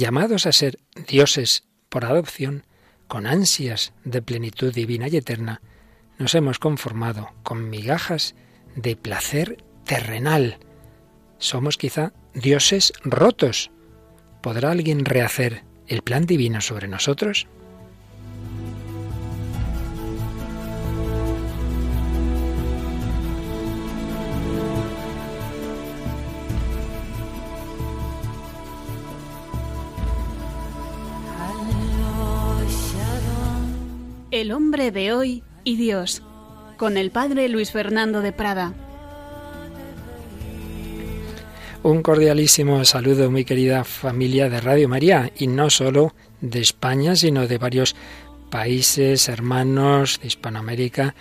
llamados a ser dioses por adopción, con ansias de plenitud divina y eterna, nos hemos conformado con migajas de placer terrenal. Somos quizá dioses rotos. ¿Podrá alguien rehacer el plan divino sobre nosotros? El hombre de hoy y Dios, con el padre Luis Fernando de Prada. Un cordialísimo saludo, muy querida familia de Radio María, y no solo de España, sino de varios países hermanos de Hispanoamérica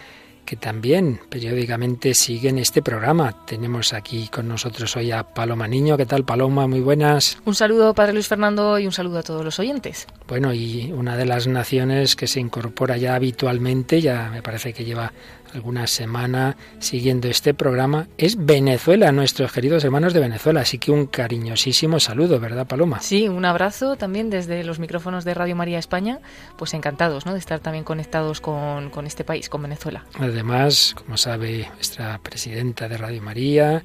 que también periódicamente siguen este programa. Tenemos aquí con nosotros hoy a Paloma Niño. ¿Qué tal, Paloma? Muy buenas. Un saludo, Padre Luis Fernando, y un saludo a todos los oyentes. Bueno, y una de las naciones que se incorpora ya habitualmente, ya me parece que lleva alguna semana siguiendo este programa es Venezuela, nuestros queridos hermanos de Venezuela. Así que un cariñosísimo saludo, ¿verdad, Paloma? Sí, un abrazo también desde los micrófonos de Radio María España. Pues encantados ¿no? de estar también conectados con, con este país, con Venezuela. Además, como sabe nuestra presidenta de Radio María,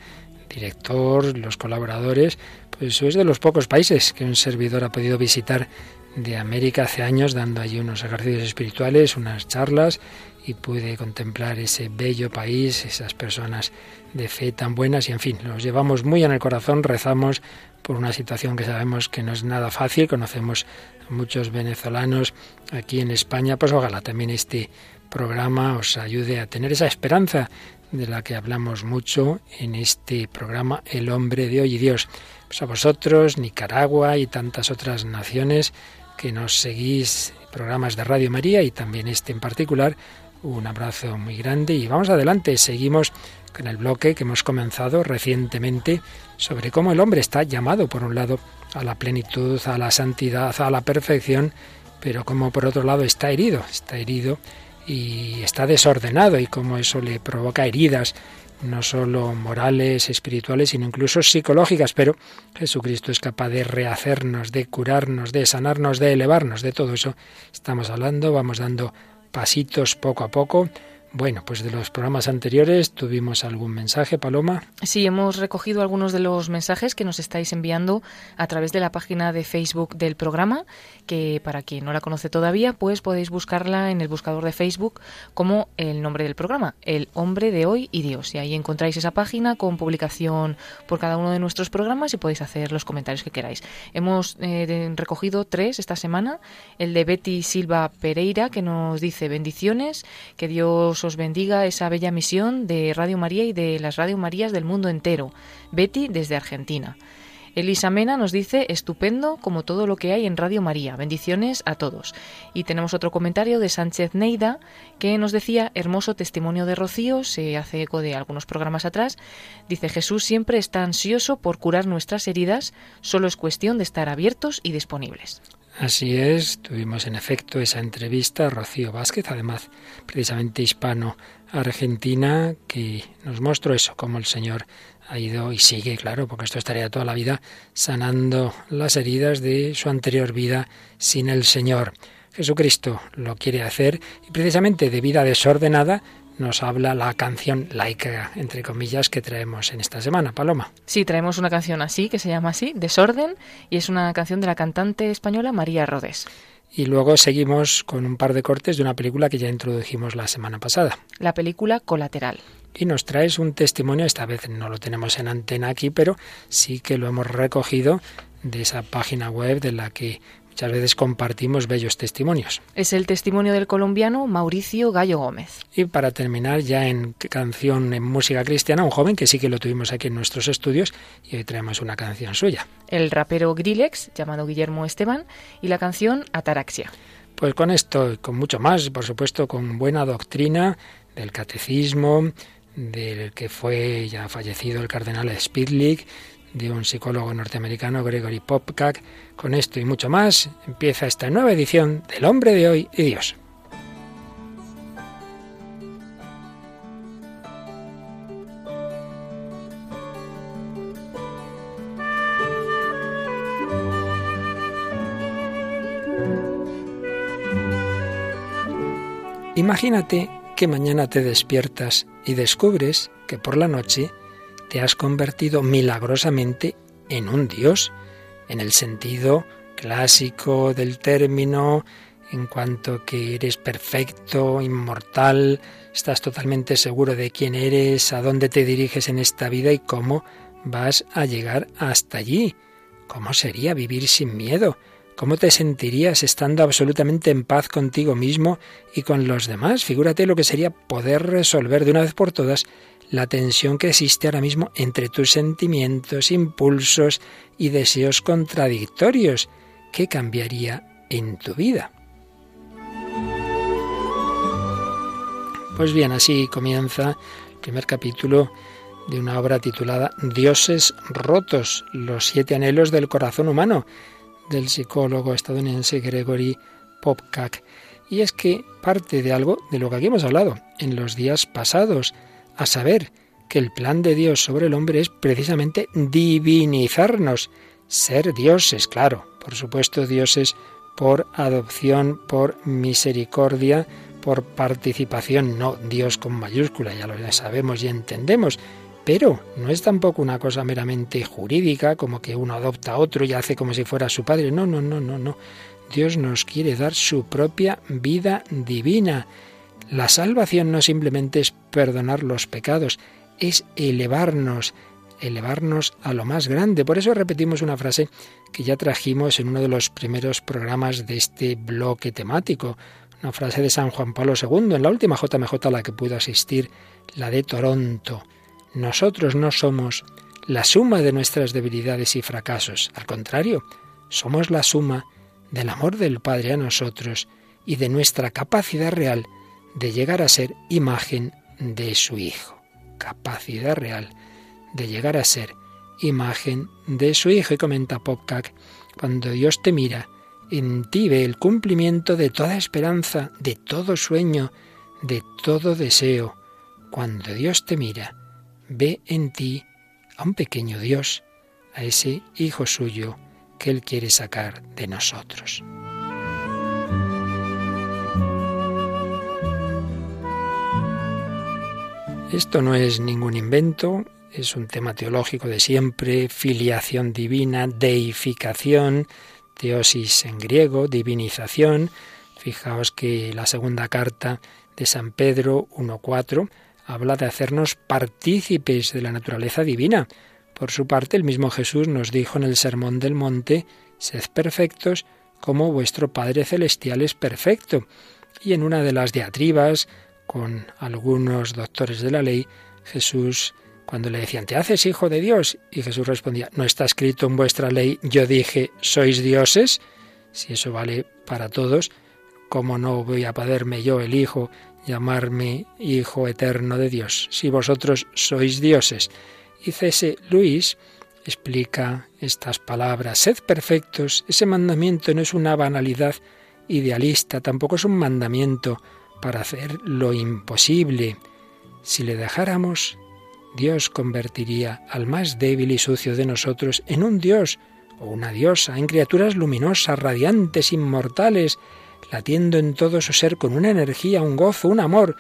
director, los colaboradores, pues es de los pocos países que un servidor ha podido visitar de América hace años, dando allí unos ejercicios espirituales, unas charlas y pude contemplar ese bello país, esas personas de fe tan buenas y en fin, los llevamos muy en el corazón, rezamos por una situación que sabemos que no es nada fácil, conocemos a muchos venezolanos aquí en España, pues ojalá también este programa os ayude a tener esa esperanza de la que hablamos mucho en este programa El hombre de hoy y Dios. Pues a vosotros, Nicaragua y tantas otras naciones que nos seguís programas de Radio María y también este en particular, un abrazo muy grande y vamos adelante. Seguimos con el bloque que hemos comenzado recientemente sobre cómo el hombre está llamado, por un lado, a la plenitud, a la santidad, a la perfección, pero como por otro lado está herido, está herido y está desordenado y cómo eso le provoca heridas no solo morales, espirituales, sino incluso psicológicas, pero Jesucristo es capaz de rehacernos, de curarnos, de sanarnos, de elevarnos, de todo eso estamos hablando, vamos dando pasitos poco a poco. Bueno, pues de los programas anteriores tuvimos algún mensaje, Paloma. Sí, hemos recogido algunos de los mensajes que nos estáis enviando a través de la página de Facebook del programa, que para quien no la conoce todavía, pues podéis buscarla en el buscador de Facebook como el nombre del programa, El Hombre de Hoy y Dios. Y ahí encontráis esa página con publicación por cada uno de nuestros programas y podéis hacer los comentarios que queráis. Hemos eh, recogido tres esta semana, el de Betty Silva Pereira, que nos dice bendiciones, que Dios bendiga esa bella misión de Radio María y de las Radio Marías del mundo entero. Betty desde Argentina. Elisa Mena nos dice, estupendo como todo lo que hay en Radio María. Bendiciones a todos. Y tenemos otro comentario de Sánchez Neida que nos decía, hermoso testimonio de Rocío, se hace eco de algunos programas atrás. Dice, Jesús siempre está ansioso por curar nuestras heridas, solo es cuestión de estar abiertos y disponibles. Así es, tuvimos en efecto esa entrevista a Rocío Vázquez, además precisamente hispano-argentina, que nos mostró eso, cómo el Señor ha ido y sigue, claro, porque esto estaría toda la vida sanando las heridas de su anterior vida sin el Señor. Jesucristo lo quiere hacer y precisamente de vida desordenada nos habla la canción laica, entre comillas, que traemos en esta semana. Paloma. Sí, traemos una canción así, que se llama así, Desorden, y es una canción de la cantante española María Rodés. Y luego seguimos con un par de cortes de una película que ya introdujimos la semana pasada. La película Colateral. Y nos traes un testimonio, esta vez no lo tenemos en antena aquí, pero sí que lo hemos recogido de esa página web de la que Muchas veces compartimos bellos testimonios. Es el testimonio del colombiano Mauricio Gallo Gómez. Y para terminar, ya en canción en música cristiana, un joven que sí que lo tuvimos aquí en nuestros estudios y hoy traemos una canción suya. El rapero Grillex, llamado Guillermo Esteban, y la canción Ataraxia. Pues con esto y con mucho más, por supuesto, con buena doctrina del catecismo, del que fue ya fallecido el cardenal Spidlick, de un psicólogo norteamericano, Gregory Popcak. Con esto y mucho más, empieza esta nueva edición del Hombre de Hoy y Dios. Imagínate que mañana te despiertas y descubres que por la noche te has convertido milagrosamente en un Dios, en el sentido clásico del término, en cuanto que eres perfecto, inmortal, estás totalmente seguro de quién eres, a dónde te diriges en esta vida y cómo vas a llegar hasta allí. ¿Cómo sería vivir sin miedo? ¿Cómo te sentirías estando absolutamente en paz contigo mismo y con los demás? Figúrate lo que sería poder resolver de una vez por todas la tensión que existe ahora mismo entre tus sentimientos, impulsos y deseos contradictorios. ¿Qué cambiaría en tu vida? Pues bien, así comienza el primer capítulo de una obra titulada Dioses rotos, los siete anhelos del corazón humano, del psicólogo estadounidense Gregory Popcak. Y es que parte de algo de lo que aquí hemos hablado en los días pasados, a saber que el plan de Dios sobre el hombre es precisamente divinizarnos, ser dioses, claro, por supuesto dioses por adopción, por misericordia, por participación, no Dios con mayúscula, ya lo sabemos y entendemos, pero no es tampoco una cosa meramente jurídica, como que uno adopta a otro y hace como si fuera su padre. No, no, no, no, no. Dios nos quiere dar su propia vida divina. La salvación no simplemente es perdonar los pecados, es elevarnos, elevarnos a lo más grande. Por eso repetimos una frase que ya trajimos en uno de los primeros programas de este bloque temático. Una frase de San Juan Pablo II, en la última JMJ a la que pudo asistir, la de Toronto. Nosotros no somos la suma de nuestras debilidades y fracasos. Al contrario, somos la suma del amor del Padre a nosotros y de nuestra capacidad real de llegar a ser imagen de su Hijo. Capacidad real de llegar a ser imagen de su Hijo. Y comenta Popcak, cuando Dios te mira, en ti ve el cumplimiento de toda esperanza, de todo sueño, de todo deseo. Cuando Dios te mira, ve en ti a un pequeño Dios, a ese Hijo suyo que Él quiere sacar de nosotros. Esto no es ningún invento, es un tema teológico de siempre, filiación divina, deificación, teosis en griego, divinización. Fijaos que la segunda carta de San Pedro 1.4 habla de hacernos partícipes de la naturaleza divina. Por su parte, el mismo Jesús nos dijo en el Sermón del Monte, Sed perfectos como vuestro Padre Celestial es perfecto. Y en una de las diatribas con algunos doctores de la ley, Jesús cuando le decían, ¿te haces hijo de Dios? Y Jesús respondía, ¿no está escrito en vuestra ley, yo dije, sois dioses? Si eso vale para todos, ¿cómo no voy a poderme yo, el Hijo, llamarme Hijo eterno de Dios, si vosotros sois dioses? Y C.S. Luis explica estas palabras, sed perfectos, ese mandamiento no es una banalidad idealista, tampoco es un mandamiento para hacer lo imposible. Si le dejáramos Dios convertiría al más débil y sucio de nosotros en un Dios o una diosa, en criaturas luminosas, radiantes, inmortales, latiendo en todo su ser con una energía, un gozo, un amor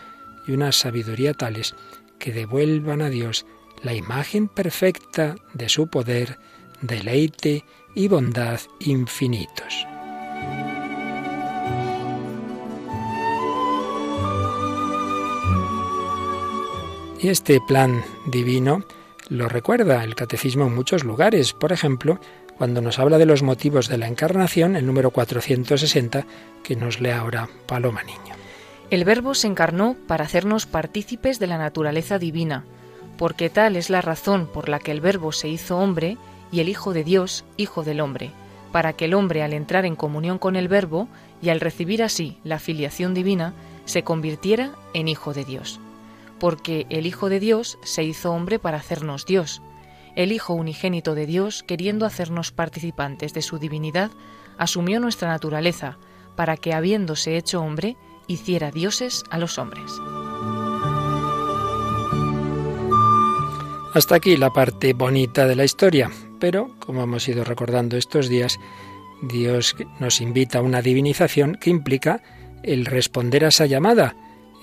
y una sabiduría tales que devuelvan a Dios la imagen perfecta de su poder, deleite y bondad infinitos. Y este plan divino lo recuerda el catecismo en muchos lugares. Por ejemplo, cuando nos habla de los motivos de la encarnación, el número 460, que nos lee ahora Paloma Niño. El Verbo se encarnó para hacernos partícipes de la naturaleza divina, porque tal es la razón por la que el Verbo se hizo hombre y el Hijo de Dios, Hijo del hombre, para que el hombre al entrar en comunión con el Verbo y al recibir así la filiación divina, se convirtiera en Hijo de Dios porque el Hijo de Dios se hizo hombre para hacernos Dios. El Hijo unigénito de Dios, queriendo hacernos participantes de su divinidad, asumió nuestra naturaleza, para que, habiéndose hecho hombre, hiciera dioses a los hombres. Hasta aquí la parte bonita de la historia, pero, como hemos ido recordando estos días, Dios nos invita a una divinización que implica el responder a esa llamada,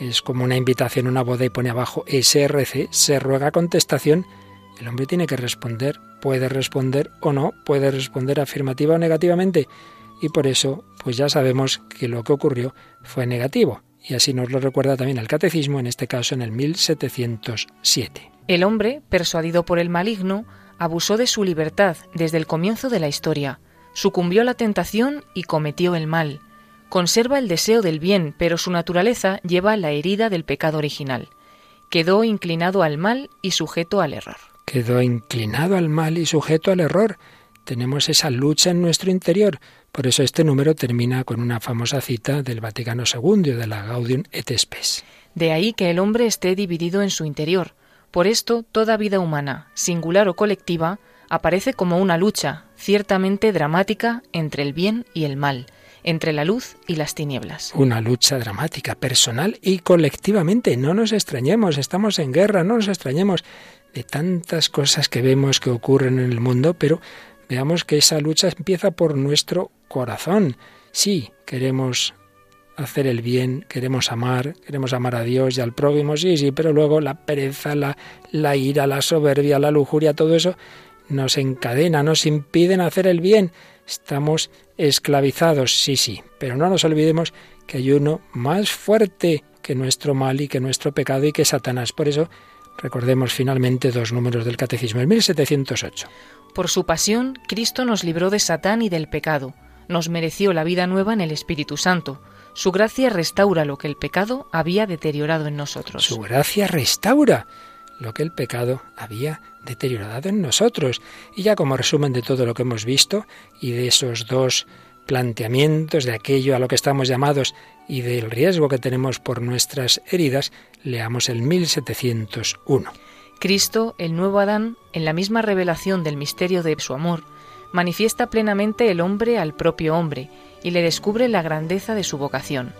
es como una invitación a una boda y pone abajo SRC, se ruega contestación, el hombre tiene que responder, puede responder o no, puede responder afirmativa o negativamente. Y por eso, pues ya sabemos que lo que ocurrió fue negativo. Y así nos lo recuerda también el catecismo, en este caso en el 1707. El hombre, persuadido por el maligno, abusó de su libertad desde el comienzo de la historia, sucumbió a la tentación y cometió el mal. Conserva el deseo del bien, pero su naturaleza lleva la herida del pecado original. Quedó inclinado al mal y sujeto al error. Quedó inclinado al mal y sujeto al error. Tenemos esa lucha en nuestro interior. Por eso este número termina con una famosa cita del Vaticano II, de la Gaudium et Spes. De ahí que el hombre esté dividido en su interior. Por esto, toda vida humana, singular o colectiva, aparece como una lucha, ciertamente dramática, entre el bien y el mal, entre la luz y las tinieblas. Una lucha dramática, personal y colectivamente. No nos extrañemos, estamos en guerra, no nos extrañemos de tantas cosas que vemos que ocurren en el mundo, pero veamos que esa lucha empieza por nuestro corazón. Sí, queremos hacer el bien, queremos amar, queremos amar a Dios y al prójimo, sí, sí, pero luego la pereza, la, ira, la soberbia, la lujuria, todo eso nos encadena, nos impiden hacer el bien. Estamos esclavizados, sí, sí, pero no nos olvidemos que hay uno más fuerte que nuestro mal y que nuestro pecado y que Satanás. Por eso recordemos finalmente dos números del Catecismo, el 1708. Por su pasión, Cristo nos libró de Satán y del pecado, nos mereció la vida nueva en el Espíritu Santo. Su gracia restaura lo que el pecado había deteriorado en nosotros. Su gracia restaura lo que el pecado había deteriorado en nosotros. Y ya como resumen de todo lo que hemos visto y de esos dos planteamientos de aquello a lo que estamos llamados y del riesgo que tenemos por nuestras heridas, leamos el 1701. Cristo, el nuevo Adán, en la misma revelación del misterio de su amor, manifiesta plenamente el hombre al propio hombre y le descubre la grandeza de su vocación.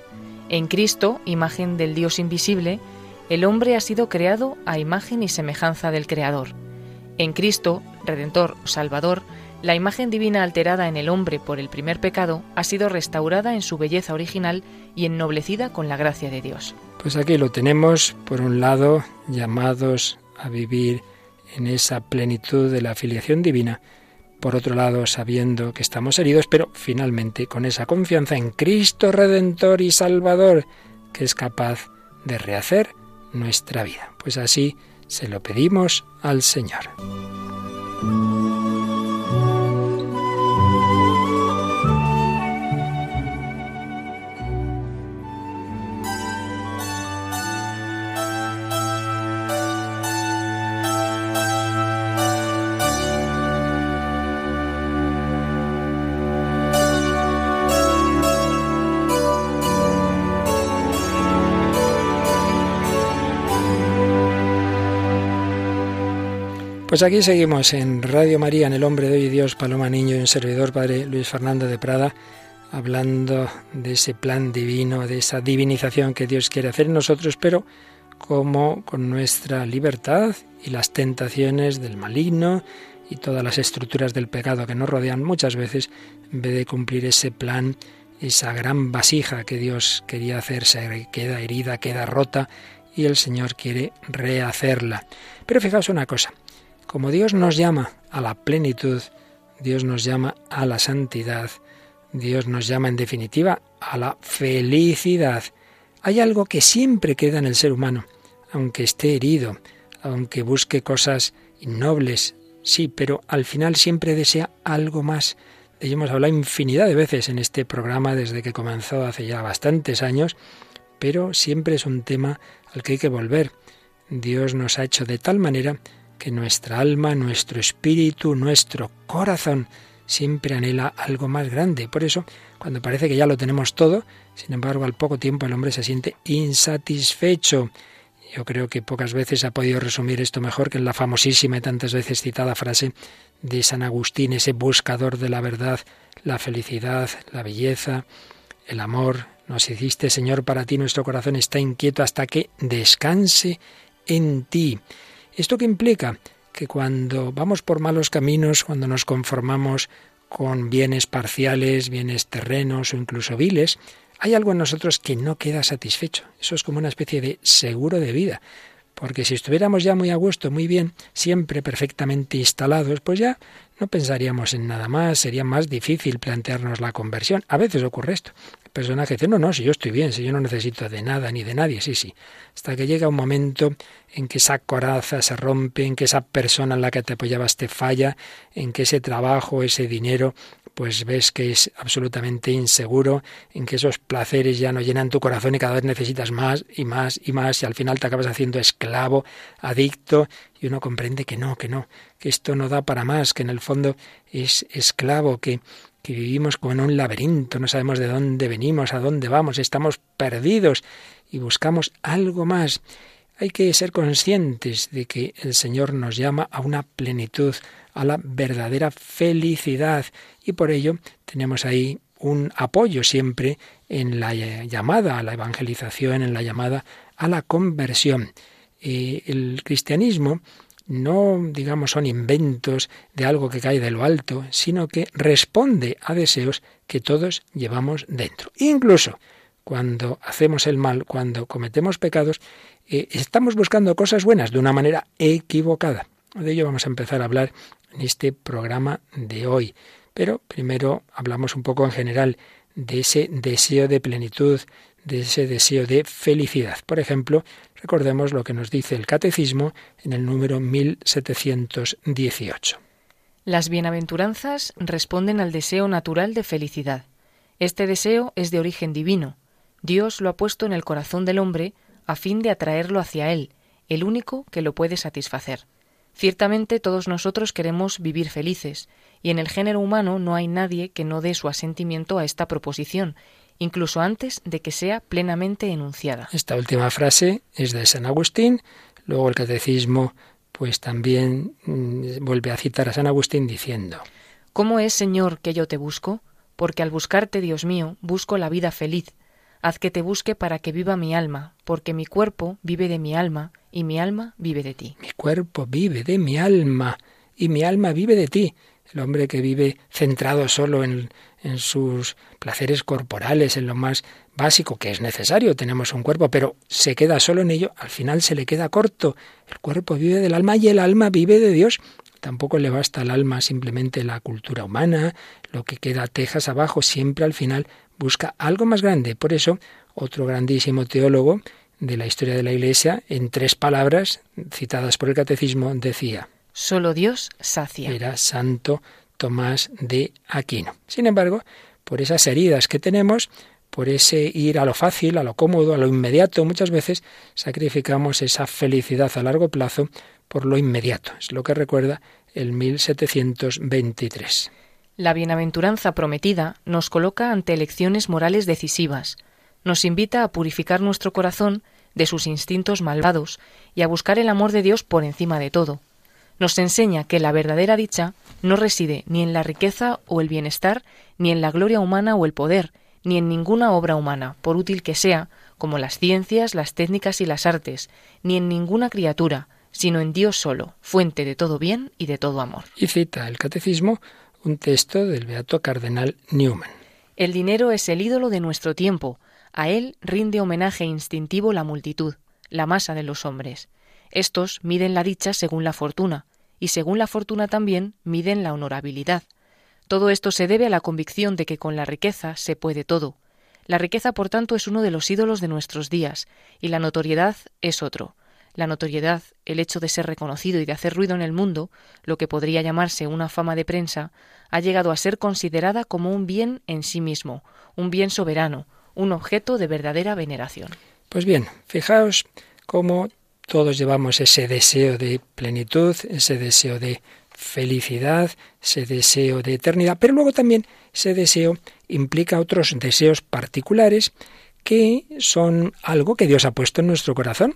En Cristo, imagen del Dios invisible, el hombre ha sido creado a imagen y semejanza del Creador. En Cristo, Redentor, Salvador, la imagen divina alterada en el hombre por el primer pecado ha sido restaurada en su belleza original y ennoblecida con la gracia de Dios. Pues aquí lo tenemos, por un lado, llamados a vivir en esa plenitud de la afiliación divina, por otro lado sabiendo que estamos heridos, pero finalmente con esa confianza en Cristo Redentor y Salvador, que es capaz de rehacer nuestra vida. Pues así se lo pedimos al Señor. Pues aquí seguimos en Radio María, en El Hombre de Hoy Dios, Paloma Niño y un servidor, Padre Luis Fernando de Prada, hablando de ese plan divino, de esa divinización que Dios quiere hacer en nosotros, pero como con nuestra libertad y las tentaciones del maligno y todas las estructuras del pecado que nos rodean muchas veces, en vez de cumplir ese plan, esa gran vasija que Dios quería hacer, se queda herida, queda rota y el Señor quiere rehacerla. Pero fijaos una cosa, como Dios nos llama a la plenitud, Dios nos llama a la santidad, Dios nos llama en definitiva a la felicidad. Hay algo que siempre queda en el ser humano, aunque esté herido, aunque busque cosas innobles, sí, pero al final siempre desea algo más. De ello hemos hablado infinidad de veces en este programa desde que comenzó hace ya bastantes años, pero siempre es un tema al que hay que volver. Dios nos ha hecho de tal manera que nuestra alma, nuestro espíritu, nuestro corazón siempre anhela algo más grande. Por eso, cuando parece que ya lo tenemos todo, sin embargo, al poco tiempo el hombre se siente insatisfecho. Yo creo que pocas veces ha podido resumir esto mejor que en la famosísima y tantas veces citada frase de San Agustín, ese buscador de la verdad, la felicidad, la belleza, el amor. Nos hiciste, Señor, para ti nuestro corazón está inquieto hasta que descanse en ti. ¿Esto qué implica? Que cuando vamos por malos caminos, cuando nos conformamos con bienes parciales, bienes terrenos o incluso viles, hay algo en nosotros que no queda satisfecho. Eso es como una especie de seguro de vida. Porque si estuviéramos ya muy a gusto, muy bien, siempre perfectamente instalados, pues ya no pensaríamos en nada más, sería más difícil plantearnos la conversión. A veces ocurre esto. Personaje dice, no, no, si yo estoy bien, si yo no necesito de nada ni de nadie, sí, sí. Hasta que llega un momento en que esa coraza se rompe, en que esa persona en la que te apoyabas te falla, en que ese trabajo, ese dinero, pues ves que es absolutamente inseguro, en que esos placeres ya no llenan tu corazón y cada vez necesitas más y más y más y al final te acabas haciendo esclavo, adicto y uno comprende que no, que no, que esto no da para más, que en el fondo es esclavo, que, que vivimos como en un laberinto, no sabemos de dónde venimos, a dónde vamos, estamos perdidos y buscamos algo más. Hay que ser conscientes de que el Señor nos llama a una plenitud, a la verdadera felicidad y por ello tenemos ahí un apoyo siempre en la llamada a la evangelización, en la llamada a la conversión. Eh, el cristianismo no, digamos, son inventos de algo que cae de lo alto, sino que responde a deseos que todos llevamos dentro. Incluso cuando hacemos el mal, cuando cometemos pecados, eh, estamos buscando cosas buenas de una manera equivocada. De ello vamos a empezar a hablar en este programa de hoy. Pero primero hablamos un poco en general de ese deseo de plenitud, de ese deseo de felicidad. Por ejemplo, recordemos lo que nos dice el Catecismo en el número 1718. Las bienaventuranzas responden al deseo natural de felicidad. Este deseo es de origen divino. Dios lo ha puesto en el corazón del hombre a fin de atraerlo hacia Él, el único que lo puede satisfacer. Ciertamente todos nosotros queremos vivir felices, y en el género humano no hay nadie que no dé su asentimiento a esta proposición, incluso antes de que sea plenamente enunciada. Esta última frase es de San Agustín, luego el catecismo pues también mm, vuelve a citar a San Agustín diciendo ¿Cómo es, Señor, que yo te busco? Porque al buscarte, Dios mío, busco la vida feliz. Haz que te busque para que viva mi alma, porque mi cuerpo vive de mi alma, y mi alma vive de ti. Mi cuerpo vive de mi alma, y mi alma vive de ti el hombre que vive centrado solo en, en, sus placeres corporales, en lo más básico, que es necesario, tenemos un cuerpo, pero se queda solo en ello, al final se le queda corto. El cuerpo vive del alma y el alma vive de Dios. Tampoco le basta al alma simplemente la cultura humana, lo que queda tejas abajo, siempre al final busca algo más grande. Por eso, otro grandísimo teólogo de la historia de la Iglesia, en tres palabras citadas por el Catecismo, decía, Solo Dios sacia. Era Santo Tomás de Aquino. Sin embargo, por esas heridas que tenemos, por ese ir a lo fácil, a lo cómodo, a lo inmediato, muchas veces sacrificamos esa felicidad a largo plazo por lo inmediato. Es lo que recuerda el 1723. La bienaventuranza prometida nos coloca ante elecciones morales decisivas, nos invita a purificar nuestro corazón de sus instintos malvados y a buscar el amor de Dios por encima de todo nos enseña que la verdadera dicha no reside ni en la riqueza o el bienestar, ni en la gloria humana o el poder, ni en ninguna obra humana, por útil que sea, como las ciencias, las técnicas y las artes, ni en ninguna criatura, sino en Dios solo, fuente de todo bien y de todo amor. Y cita el Catecismo un texto del Beato Cardenal Newman. El dinero es el ídolo de nuestro tiempo, a él rinde homenaje instintivo la multitud, la masa de los hombres. Estos miden la dicha según la fortuna, y según la fortuna también miden la honorabilidad. Todo esto se debe a la convicción de que con la riqueza se puede todo. La riqueza, por tanto, es uno de los ídolos de nuestros días, y la notoriedad es otro. La notoriedad, el hecho de ser reconocido y de hacer ruido en el mundo, lo que podría llamarse una fama de prensa, ha llegado a ser considerada como un bien en sí mismo, un bien soberano, un objeto de verdadera veneración. Pues bien, fijaos cómo todos llevamos ese deseo de plenitud, ese deseo de felicidad, ese deseo de eternidad, pero luego también ese deseo implica otros deseos particulares que son algo que Dios ha puesto en nuestro corazón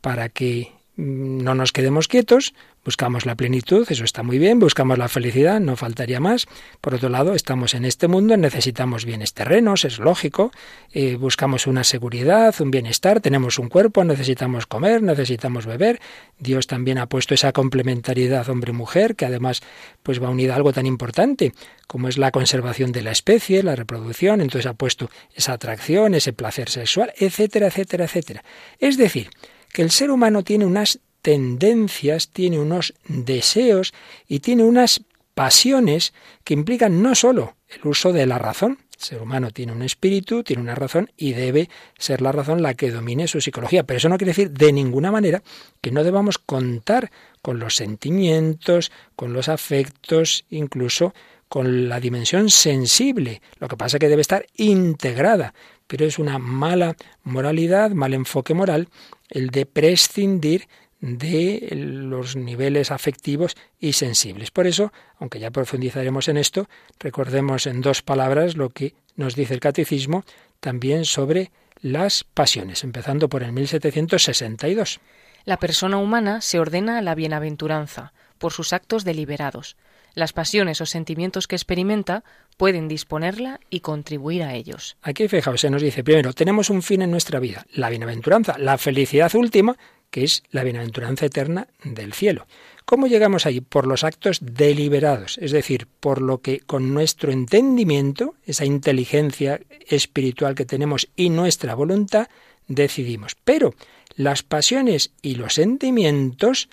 para que no nos quedemos quietos, buscamos la plenitud, eso está muy bien, buscamos la felicidad, no faltaría más. Por otro lado, estamos en este mundo, necesitamos bienes terrenos, es lógico, eh, buscamos una seguridad, un bienestar, tenemos un cuerpo, necesitamos comer, necesitamos beber. Dios también ha puesto esa complementariedad hombre-mujer, que además pues va unida a algo tan importante como es la conservación de la especie, la reproducción, entonces ha puesto esa atracción, ese placer sexual, etcétera, etcétera, etcétera. Es decir, que el ser humano tiene unas tendencias, tiene unos deseos y tiene unas pasiones que implican no sólo el uso de la razón, el ser humano tiene un espíritu, tiene una razón y debe ser la razón la que domine su psicología. Pero eso no quiere decir de ninguna manera que no debamos contar con los sentimientos, con los afectos, incluso con la dimensión sensible. Lo que pasa es que debe estar integrada, pero es una mala moralidad, mal enfoque moral, el de prescindir de los niveles afectivos y sensibles. Por eso, aunque ya profundizaremos en esto, recordemos en dos palabras lo que nos dice el catecismo también sobre las pasiones, empezando por el 1762. La persona humana se ordena a la bienaventuranza por sus actos deliberados. Las pasiones o sentimientos que experimenta pueden disponerla y contribuir a ellos. Aquí, fijaos, se nos dice primero, tenemos un fin en nuestra vida, la bienaventuranza, la felicidad última, que es la bienaventuranza eterna del cielo. ¿Cómo llegamos ahí? Por los actos deliberados, es decir, por lo que con nuestro entendimiento, esa inteligencia espiritual que tenemos y nuestra voluntad, decidimos. Pero las pasiones y los sentimientos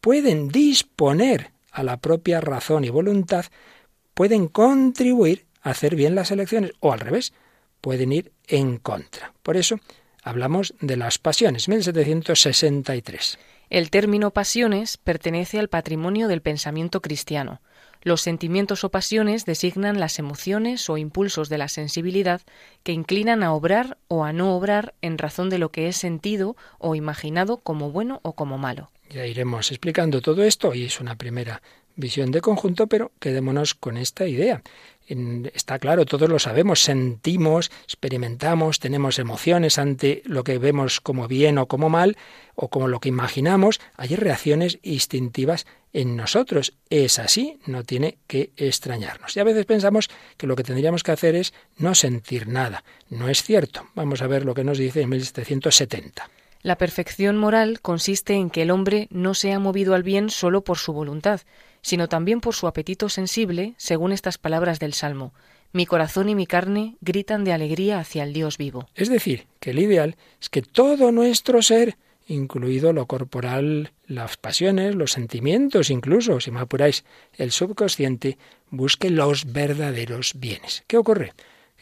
pueden disponer a la propia razón y voluntad, pueden contribuir a hacer bien las elecciones o al revés, pueden ir en contra. Por eso hablamos de las pasiones, 1763. El término pasiones pertenece al patrimonio del pensamiento cristiano. Los sentimientos o pasiones designan las emociones o impulsos de la sensibilidad que inclinan a obrar o a no obrar en razón de lo que es sentido o imaginado como bueno o como malo. Ya iremos explicando todo esto y es una primera visión de conjunto, pero quedémonos con esta idea. Está claro, todos lo sabemos, sentimos, experimentamos, tenemos emociones ante lo que vemos como bien o como mal, o como lo que imaginamos, hay reacciones instintivas en nosotros. Es así, no tiene que extrañarnos. Y a veces pensamos que lo que tendríamos que hacer es no sentir nada. No es cierto. Vamos a ver lo que nos dice en 1770. La perfección moral consiste en que el hombre no sea movido al bien solo por su voluntad, sino también por su apetito sensible, según estas palabras del Salmo. Mi corazón y mi carne gritan de alegría hacia el Dios vivo. Es decir, que el ideal es que todo nuestro ser, incluido lo corporal, las pasiones, los sentimientos, incluso, si me apuráis, el subconsciente, busque los verdaderos bienes. ¿Qué ocurre?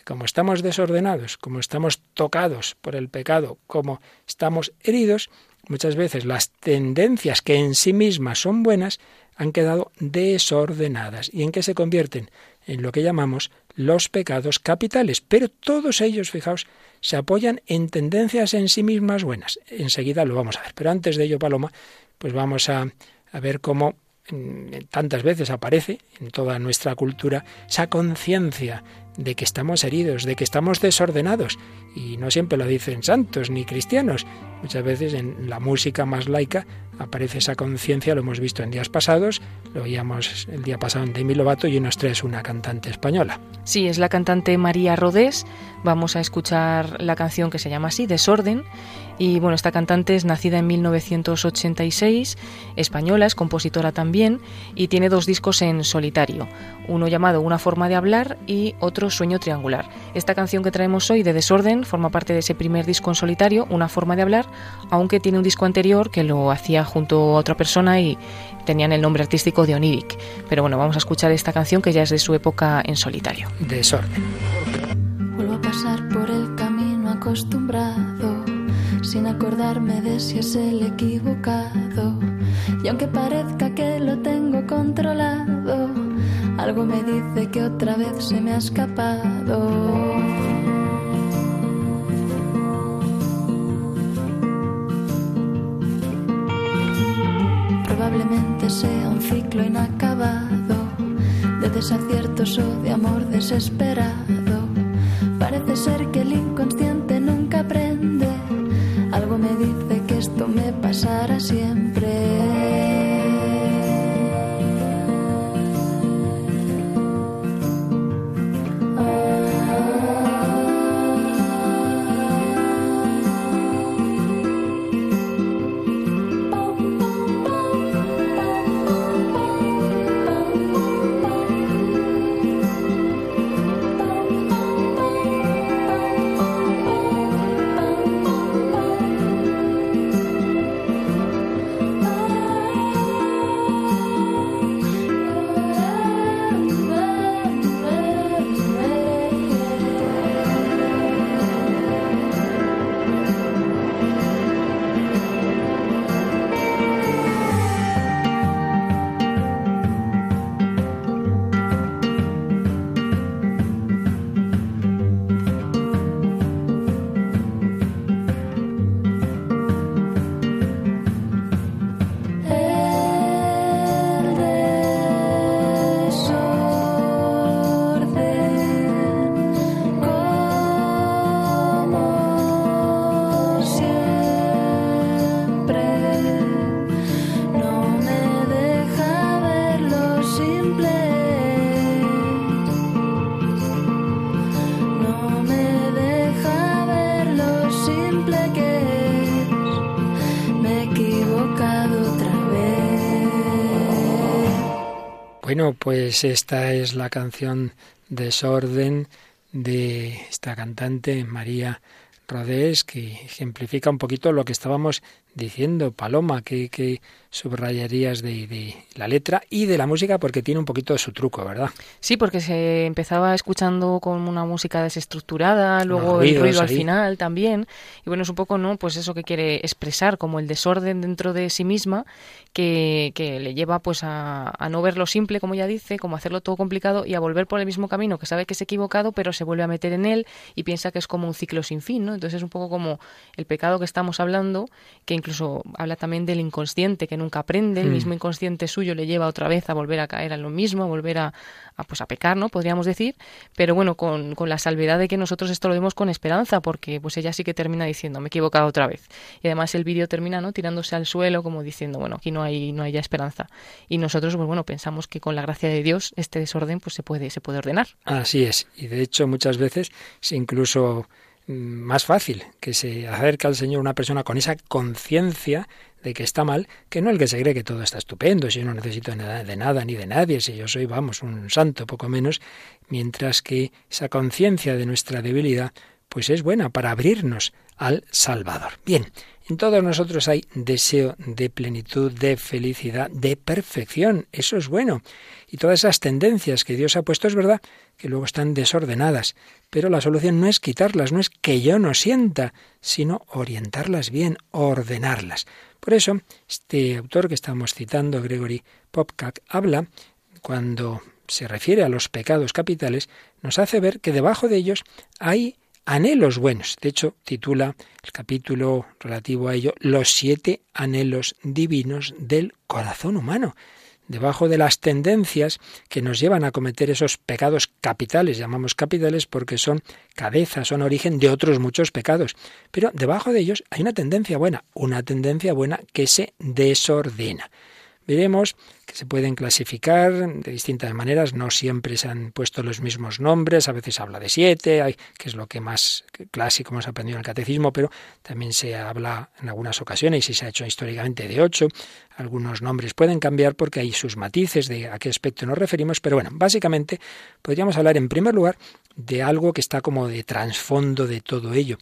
como estamos desordenados, como estamos tocados por el pecado, como estamos heridos, muchas veces las tendencias que en sí mismas son buenas han quedado desordenadas. ¿Y en qué se convierten? En lo que llamamos los pecados capitales. Pero todos ellos, fijaos, se apoyan en tendencias en sí mismas buenas. Enseguida lo vamos a ver. Pero antes de ello, Paloma, pues vamos a, a ver cómo mm, tantas veces aparece en toda nuestra cultura esa conciencia de que estamos heridos, de que estamos desordenados. Y no siempre lo dicen santos ni cristianos. Muchas veces en la música más laica aparece esa conciencia, lo hemos visto en días pasados, lo oíamos el día pasado en Demi Lovato y nos trae una cantante española. Sí, es la cantante María Rodés. Vamos a escuchar la canción que se llama así, Desorden. Y bueno, esta cantante es nacida en 1986, española, es compositora también y tiene dos discos en solitario, uno llamado Una forma de hablar y otro Sueño triangular. Esta canción que traemos hoy de Desorden forma parte de ese primer disco en solitario, Una forma de hablar, aunque tiene un disco anterior que lo hacía junto a otra persona y tenían el nombre artístico de Onidic. Pero bueno, vamos a escuchar esta canción que ya es de su época en solitario. Desorden. Vuelvo a pasar por el camino acostumbrado, sin acordarme de si es el equivocado. Y aunque parezca que lo tengo controlado, algo me dice que otra vez se me ha escapado. probablemente sea un ciclo inacabado de desaciertos o de amor desesperado. Parece ser que el inconsciente nunca aprende. Me dice que esto me pasará siempre. Bueno, pues esta es la canción Desorden de esta cantante María Rodés, que ejemplifica un poquito lo que estábamos diciendo, Paloma, que, que subrayarías de, de, la letra y de la música porque tiene un poquito de su truco, ¿verdad? Sí, porque se empezaba escuchando con una música desestructurada, luego el ruido al final también, y bueno, es un poco, ¿no? Pues eso que quiere expresar, como el desorden dentro de sí misma, que, que le lleva pues a, a no ver lo simple, como ya dice, como hacerlo todo complicado y a volver por el mismo camino, que sabe que es equivocado, pero se vuelve a meter en él y piensa que es como un ciclo sin fin, ¿no? Entonces es un poco como el pecado que estamos hablando, que incluso habla también del inconsciente, que nunca aprende, el mismo inconsciente suyo le lleva otra vez a volver a caer en lo mismo, a volver a, a pues a pecar, ¿no? Podríamos decir, pero bueno, con, con, la salvedad de que nosotros esto lo vemos con esperanza, porque pues ella sí que termina diciendo, me he equivocado otra vez. Y además el vídeo termina, ¿no? Tirándose al suelo como diciendo, bueno, aquí no hay, no hay ya esperanza. Y nosotros, pues bueno, pensamos que con la gracia de Dios este desorden pues se puede, se puede ordenar. Así es. Y de hecho muchas veces, incluso más fácil que se acerque al Señor una persona con esa conciencia de que está mal, que no el que se cree que todo está estupendo, si yo no necesito nada, de nada ni de nadie, si yo soy, vamos, un santo, poco menos, mientras que esa conciencia de nuestra debilidad, pues es buena para abrirnos al Salvador. Bien, en todos nosotros hay deseo de plenitud, de felicidad, de perfección. Eso es bueno. Y todas esas tendencias que Dios ha puesto es verdad que luego están desordenadas. Pero la solución no es quitarlas, no es que yo no sienta, sino orientarlas bien, ordenarlas. Por eso, este autor que estamos citando, Gregory Popcak, habla, cuando se refiere a los pecados capitales, nos hace ver que debajo de ellos hay anhelos buenos. De hecho, titula el capítulo relativo a ello Los siete anhelos divinos del corazón humano. Debajo de las tendencias que nos llevan a cometer esos pecados capitales, llamamos capitales porque son cabeza, son origen de otros muchos pecados. Pero debajo de ellos hay una tendencia buena, una tendencia buena que se desordena. Veremos que se pueden clasificar de distintas maneras, no siempre se han puesto los mismos nombres, a veces habla de siete, que es lo que más clásico hemos aprendido en el catecismo, pero también se habla en algunas ocasiones y se ha hecho históricamente de ocho. Algunos nombres pueden cambiar porque hay sus matices de a qué aspecto nos referimos, pero bueno, básicamente podríamos hablar en primer lugar de algo que está como de trasfondo de todo ello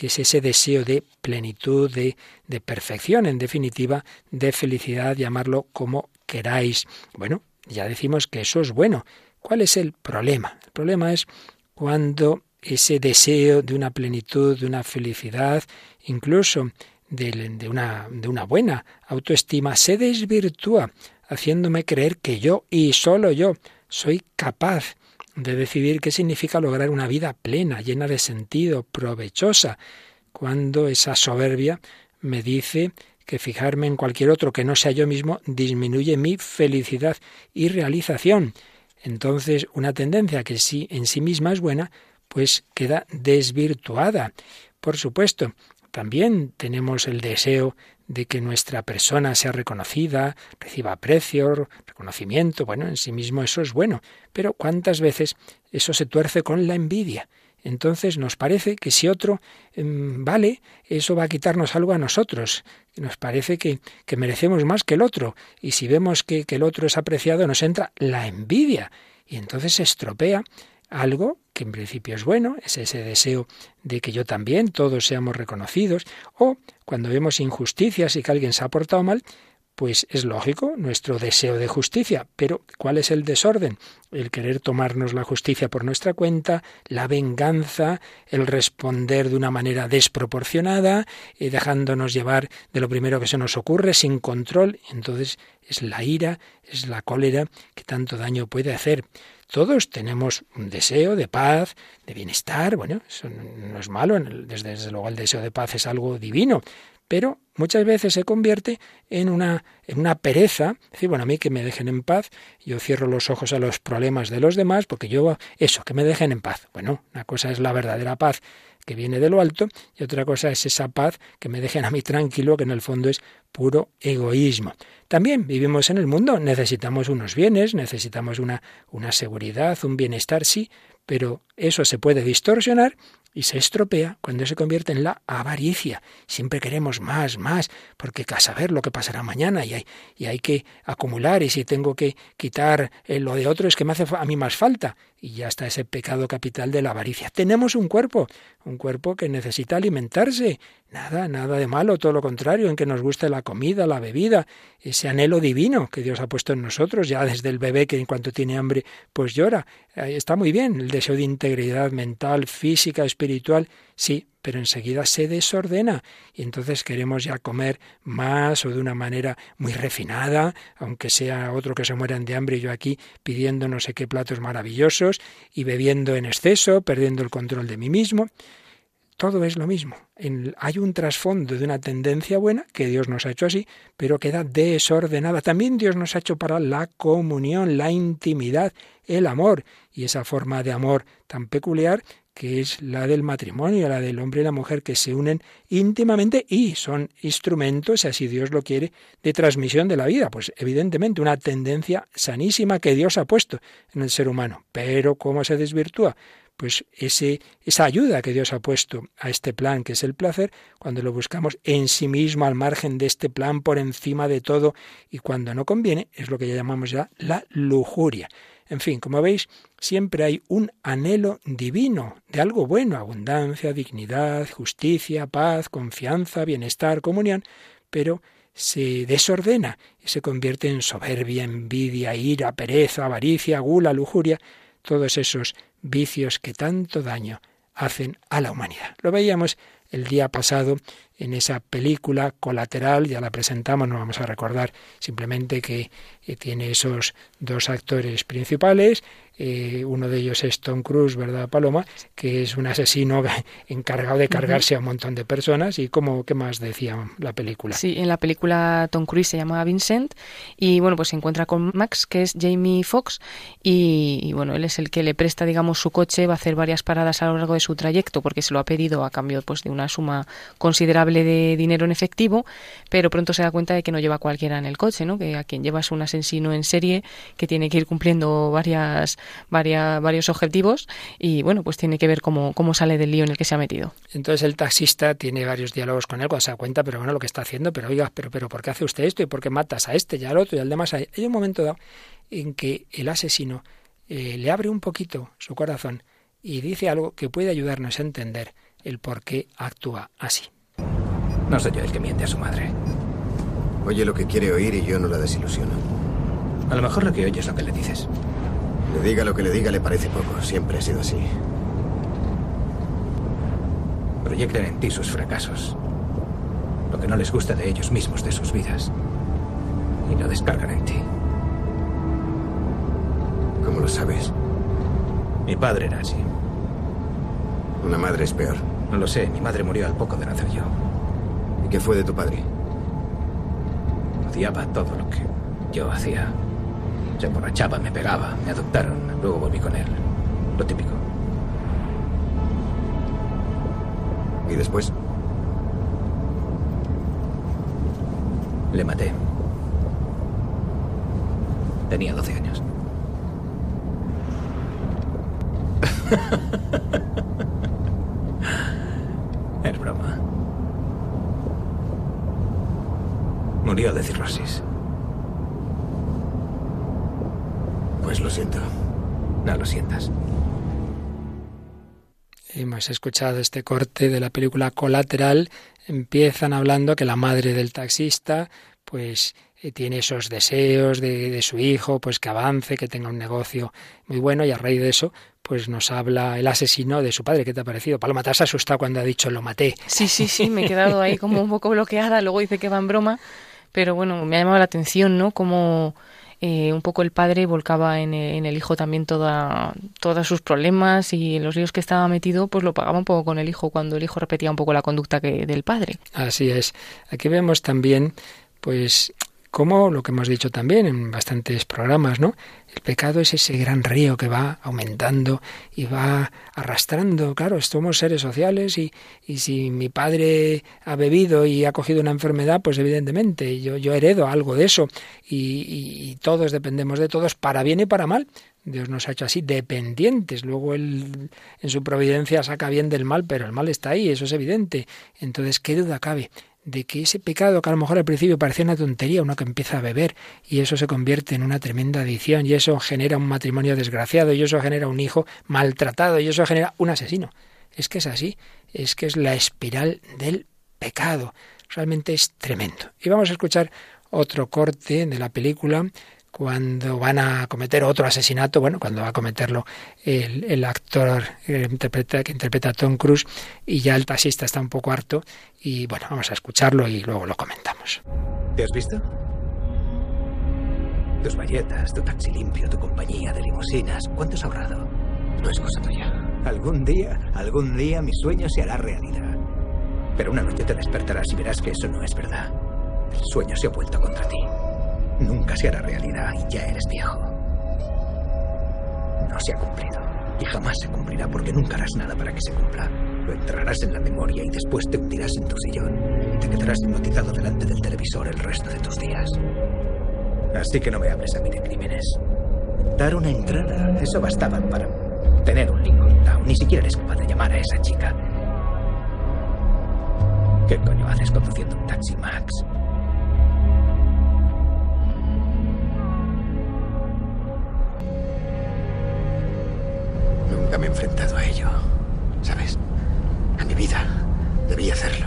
que es ese deseo de plenitud, de, de perfección, en definitiva, de felicidad, llamarlo como queráis. Bueno, ya decimos que eso es bueno. ¿Cuál es el problema? El problema es cuando ese deseo de una plenitud, de una felicidad, incluso de, una, de una buena autoestima, se desvirtúa, haciéndome creer que yo y solo yo soy capaz de decidir qué significa lograr una vida plena, llena de sentido, provechosa, cuando esa soberbia me dice que fijarme en cualquier otro que no sea yo mismo disminuye mi felicidad y realización. Entonces, una tendencia que sí en sí misma es buena, pues queda desvirtuada. Por supuesto, también tenemos el deseo de que nuestra persona sea reconocida, reciba aprecio, reconocimiento. Bueno, en sí mismo eso es bueno, pero ¿cuántas veces eso se tuerce con la envidia? Entonces nos parece que si otro em, vale, eso va a quitarnos algo a nosotros. Nos parece que, que merecemos más que el otro. Y si vemos que, que el otro es apreciado, nos entra la envidia. Y entonces se estropea algo que en principio es bueno, es ese deseo de que yo también, todos seamos reconocidos, o cuando vemos injusticias y que alguien se ha portado mal, pues es lógico nuestro deseo de justicia, pero ¿cuál es el desorden? El querer tomarnos la justicia por nuestra cuenta, la venganza, el responder de una manera desproporcionada, eh, dejándonos llevar de lo primero que se nos ocurre, sin control. Entonces es la ira, es la cólera que tanto daño puede hacer. Todos tenemos un deseo de paz, de bienestar, bueno, eso no es malo, desde, desde luego el deseo de paz es algo divino, pero muchas veces se convierte en una, en una pereza, decir, bueno, a mí que me dejen en paz, yo cierro los ojos a los problemas de los demás, porque yo, eso, que me dejen en paz. Bueno, una cosa es la verdadera paz que viene de lo alto y otra cosa es esa paz que me dejen a mí tranquilo, que en el fondo es puro egoísmo. También vivimos en el mundo, necesitamos unos bienes, necesitamos una, una seguridad, un bienestar, sí, pero eso se puede distorsionar y se estropea cuando se convierte en la avaricia. Siempre queremos más, más, porque a saber lo que pasará mañana y hay, y hay que acumular y si tengo que quitar eh, lo de otro es que me hace a mí más falta. Y ya está ese pecado capital de la avaricia. Tenemos un cuerpo, un cuerpo que necesita alimentarse. Nada, nada de malo, todo lo contrario, en que nos guste la comida, la bebida, ese anhelo divino que Dios ha puesto en nosotros, ya desde el bebé que en cuanto tiene hambre, pues llora. Está muy bien el deseo de integridad mental, física, espiritual, sí, pero enseguida se desordena y entonces queremos ya comer más o de una manera muy refinada, aunque sea otro que se mueran de hambre y yo aquí pidiendo no sé qué platos maravillosos y bebiendo en exceso, perdiendo el control de mí mismo. Todo es lo mismo. hay un trasfondo de una tendencia buena, que Dios nos ha hecho así, pero queda desordenada. También Dios nos ha hecho para la comunión, la intimidad, el amor. Y esa forma de amor tan peculiar que es la del matrimonio, la del hombre y la mujer que se unen íntimamente y son instrumentos, así Dios lo quiere, de transmisión de la vida. Pues evidentemente una tendencia sanísima que Dios ha puesto en el ser humano. Pero ¿cómo se desvirtúa? Pues ese, esa ayuda que Dios ha puesto a este plan, que es el placer, cuando lo buscamos en sí mismo, al margen de este plan, por encima de todo, y cuando no conviene, es lo que ya llamamos ya la lujuria. En fin, como veis, siempre hay un anhelo divino de algo bueno, abundancia, dignidad, justicia, paz, confianza, bienestar, comunión, pero se desordena y se convierte en soberbia, envidia, ira, pereza, avaricia, gula, lujuria, todos esos vicios que tanto daño hacen a la humanidad. Lo veíamos el día pasado en esa película colateral, ya la presentamos, no vamos a recordar simplemente que eh, tiene esos dos actores principales, eh, uno de ellos es Tom Cruise, ¿verdad, Paloma? Que es un asesino encargado de cargarse a un montón de personas. ¿Y cómo, qué más decía la película? Sí, en la película Tom Cruise se llama Vincent y, bueno, pues se encuentra con Max, que es Jamie Foxx, y, bueno, él es el que le presta, digamos, su coche, va a hacer varias paradas a lo largo de su trayecto porque se lo ha pedido a cambio pues, de una suma considerable de dinero en efectivo, pero pronto se da cuenta de que no lleva cualquiera en el coche, ¿no? Que a quien lleva es un asesino en serie que tiene que ir cumpliendo varias varios objetivos y bueno, pues tiene que ver cómo, cómo sale del lío en el que se ha metido. Entonces el taxista tiene varios diálogos con él cuando se da cuenta, pero bueno, lo que está haciendo, pero oiga, pero, pero ¿por qué hace usted esto? ¿Y por qué matas a este y al otro y al demás? Hay un momento dado en que el asesino eh, le abre un poquito su corazón y dice algo que puede ayudarnos a entender el por qué actúa así. No soy yo el que miente a su madre. Oye lo que quiere oír y yo no la desilusiono. A lo mejor lo que oye es lo que le dices. Le diga lo que le diga le parece poco. Siempre ha sido así. Proyectan en ti sus fracasos. Lo que no les gusta de ellos mismos, de sus vidas. Y lo descargan en ti. ¿Cómo lo sabes? Mi padre era así. Una madre es peor. No lo sé. Mi madre murió al poco de nacer yo. ¿Y qué fue de tu padre? Odiaba todo lo que yo hacía. Se emborrachaba, me pegaba, me adoptaron, luego volví con él. Lo típico. ¿Y después? Le maté. Tenía 12 años. es broma. Murió de cirrosis. Pues lo siento. No lo sientas. Hemos escuchado este corte de la película Colateral. Empiezan hablando que la madre del taxista, pues eh, tiene esos deseos de, de, su hijo, pues que avance, que tenga un negocio muy bueno y a raíz de eso, pues nos habla el asesino de su padre. ¿Qué te ha parecido? Paloma, ¿te has asustado cuando ha dicho lo maté? Sí, sí, sí, me he quedado ahí como un poco bloqueada, luego dice que va en broma, pero bueno, me ha llamado la atención, ¿no? Como eh, un poco el padre volcaba en el, hijo también toda, todos sus problemas y los líos que estaba metido, pues lo pagaba un poco con el hijo cuando el hijo repetía un poco la conducta que, del padre. Así es. Aquí vemos también, pues, como lo que hemos dicho también en bastantes programas, ¿no? El pecado es ese gran río que va aumentando y va arrastrando. Claro, somos seres sociales y, y si mi padre ha bebido y ha cogido una enfermedad, pues evidentemente yo, yo heredo algo de eso y, y, todos dependemos de todos para bien y para mal. Dios nos ha hecho así, dependientes. Luego Él en su providencia saca bien del mal, pero el mal está ahí, eso es evidente. Entonces, ¿qué duda cabe? De que ese pecado que a lo mejor al principio parecía una tontería, uno que empieza a beber y eso se convierte en una tremenda adicción y eso genera un matrimonio desgraciado y eso genera un hijo maltratado y eso genera un asesino. Es que es así, es que es la espiral del pecado. Realmente es tremendo. Y vamos a escuchar otro corte de la película cuando van a cometer otro asesinato, bueno, cuando va a cometerlo el, actor que interpreta, que interpreta a Tom Cruise y ya el taxista está un poco harto y bueno, vamos a escucharlo y luego lo comentamos. ¿Te has visto? Tus malletas, tu taxi limpio, tu compañía de limusinas, ¿cuánto has ahorrado? No es cosa tuya. Algún día, algún día mi sueño se hará realidad. Pero una noche te despertarás y verás que eso no es verdad. El sueño se ha vuelto contra ti. Nunca se hará realidad y ya eres viejo. No se ha cumplido. Y jamás se cumplirá porque nunca harás nada para que se cumpla. Lo entrarás en la memoria y después te hundirás en tu sillón y te quedarás hipnotizado delante del televisor el resto de tus días. Así que no me hables a mí de crímenes. Dar una entrada, eso bastaba para tener un Lincoln Town. Ni siquiera eres capaz de llamar a esa chica. ¿Qué coño haces conduciendo un taxi, Max? Nunca me he enfrentado a ello. ¿Sabes? A mi vida. Debí hacerlo.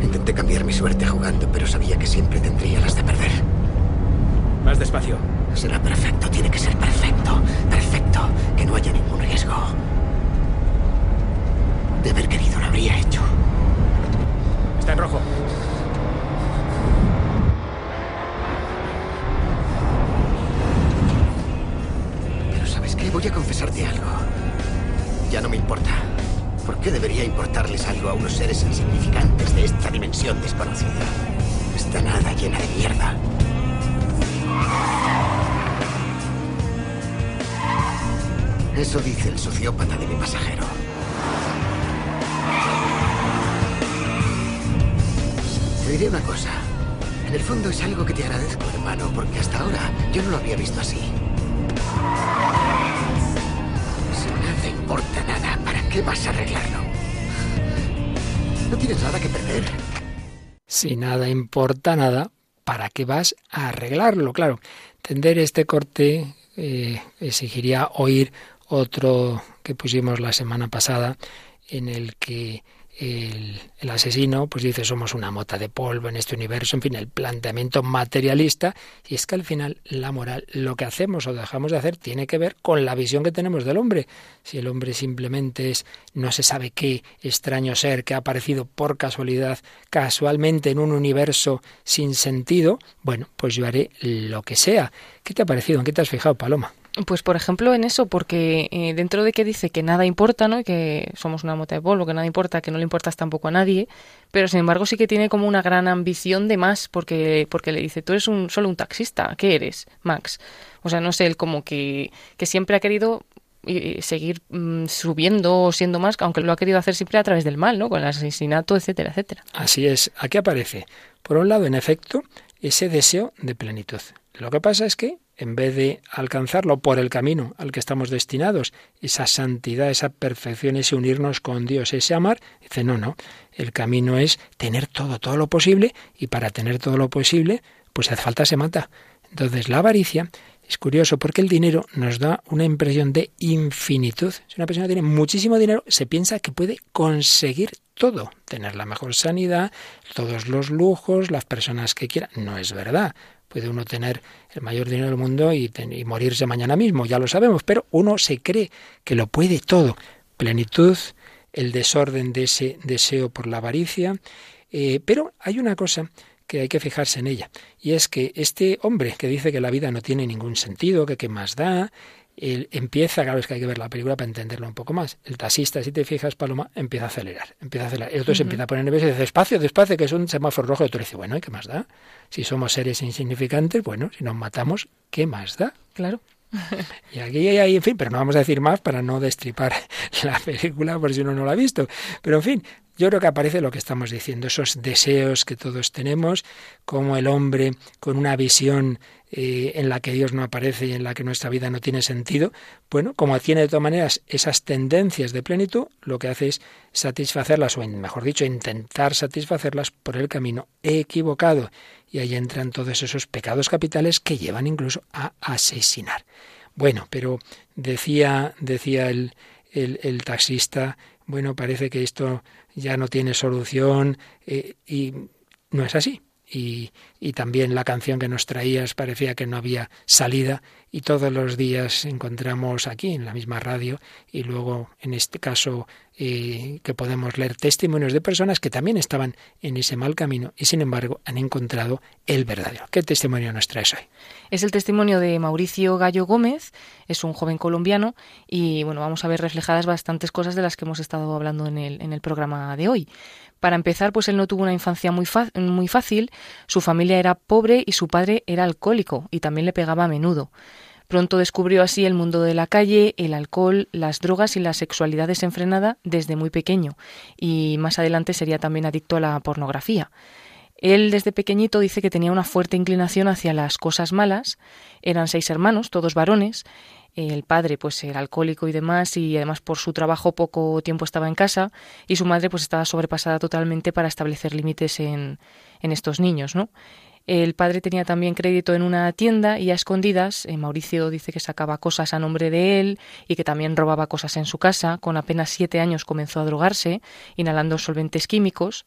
Intenté cambiar mi suerte jugando, pero sabía que siempre tendría las de perder. Más despacio. Será perfecto, tiene que ser perfecto. Perfecto. Que no haya ningún riesgo. De haber querido lo habría hecho. Está en rojo. Voy a confesarte algo. Ya no me importa. ¿Por qué debería importarles algo a unos seres insignificantes de esta dimensión desconocida? Esta nada llena de mierda. Eso dice el sociópata de mi pasajero. Te diré una cosa. En el fondo es algo que te agradezco, hermano, porque hasta ahora yo no lo había visto así. Qué vas a arreglarlo? No tienes nada que perder. Si nada importa nada, ¿para qué vas a arreglarlo? Claro, entender este corte eh, exigiría oír otro que pusimos la semana pasada en el que el, asesino pues dice somos una mota de polvo en este universo, en fin, el planteamiento materialista, y es que al final la moral, lo que hacemos o dejamos de hacer, tiene que ver con la visión que tenemos del hombre. Si el hombre simplemente es no se sabe qué extraño ser que ha aparecido por casualidad, casualmente en un universo sin sentido, bueno, pues yo haré lo que sea. ¿Qué te ha parecido? ¿En qué te has fijado, Paloma? Pues por ejemplo en eso, porque eh, dentro de que dice que nada importa, ¿no? que somos una mota de polvo, que nada importa, que no le importas tampoco a nadie, pero sin embargo sí que tiene como una gran ambición de más, porque, porque le dice, tú eres un, solo un taxista, ¿qué eres, Max? O sea, no sé, él como que, que siempre ha querido eh, seguir mm, subiendo o siendo más, aunque lo ha querido hacer siempre a través del mal, ¿no? Con el asesinato, etcétera, etcétera. Así es. Aquí aparece, por un lado, en efecto, ese deseo de plenitud. Lo que pasa es que en vez de alcanzarlo por el camino al que estamos destinados, esa santidad, esa perfección, ese unirnos con Dios, ese amar, dice, no, no, el camino es tener todo, todo lo posible, y para tener todo lo posible, pues hace falta se mata. Entonces la avaricia es curioso porque el dinero nos da una impresión de infinitud. Si una persona tiene muchísimo dinero, se piensa que puede conseguir todo, tener la mejor sanidad, todos los lujos, las personas que quiera. No es verdad. Puede uno tener el mayor dinero del mundo y, morirse mañana mismo, ya lo sabemos, pero uno se cree que lo puede todo. Plenitud, el desorden de ese deseo por la avaricia. Eh, pero hay una cosa que hay que fijarse en ella, y es que este hombre que dice que la vida no tiene ningún sentido, que qué más da, él empieza, claro, es que hay que ver la película para entenderlo un poco más. El taxista, si te fijas, Paloma, empieza a acelerar, empieza a acelerar. Y otro se empieza a poner nervioso y dice, despacio, despacio, que es un semáforo rojo. Y otro dice, bueno, ¿y qué más da? Si somos seres insignificantes, bueno, si nos matamos, ¿qué más da? Claro. Y aquí hay, en fin, pero no vamos a decir más para no destripar la película por si uno no la ha visto. Pero en fin, yo creo que aparece lo que estamos diciendo, esos deseos que todos tenemos, como el hombre con una visión eh, en la que Dios no aparece y en la que nuestra vida no tiene sentido, bueno, como tiene de todas maneras esas tendencias de plenitud, lo que hace es satisfacerlas, o mejor dicho, intentar satisfacerlas por el camino equivocado. Y ahí entran todos esos pecados capitales que llevan incluso a asesinar. Bueno, pero decía, decía el, el, taxista, bueno, parece que esto ya no tiene solución eh, y no es así y, y, también la canción que nos traías parecía que no había salida y todos los días encontramos aquí en la misma radio y luego en este caso eh, que podemos leer testimonios de personas que también estaban en ese mal camino y sin embargo han encontrado el verdadero. ¿Qué testimonio nos traes hoy? Es el testimonio de Mauricio Gallo Gómez, es un joven colombiano y bueno, vamos a ver reflejadas bastantes cosas de las que hemos estado hablando en el, en el programa de hoy. Para empezar, pues él no tuvo una infancia muy, muy fácil, su familia era pobre y su padre era alcohólico y también le pegaba a menudo. Pronto descubrió así el mundo de la calle, el alcohol, las drogas y la sexualidad desenfrenada desde muy pequeño y más adelante sería también adicto a la pornografía. Él desde pequeñito dice que tenía una fuerte inclinación hacia las cosas malas. Eran seis hermanos, todos varones, el padre pues era alcohólico y demás y además por su trabajo poco tiempo estaba en casa y su madre pues estaba sobrepasada totalmente para establecer límites en, en estos niños, ¿no? El padre tenía también crédito en una tienda y a escondidas, eh, Mauricio dice que sacaba cosas a nombre de él y que también robaba cosas en su casa. Con apenas siete años comenzó a drogarse, inhalando solventes químicos.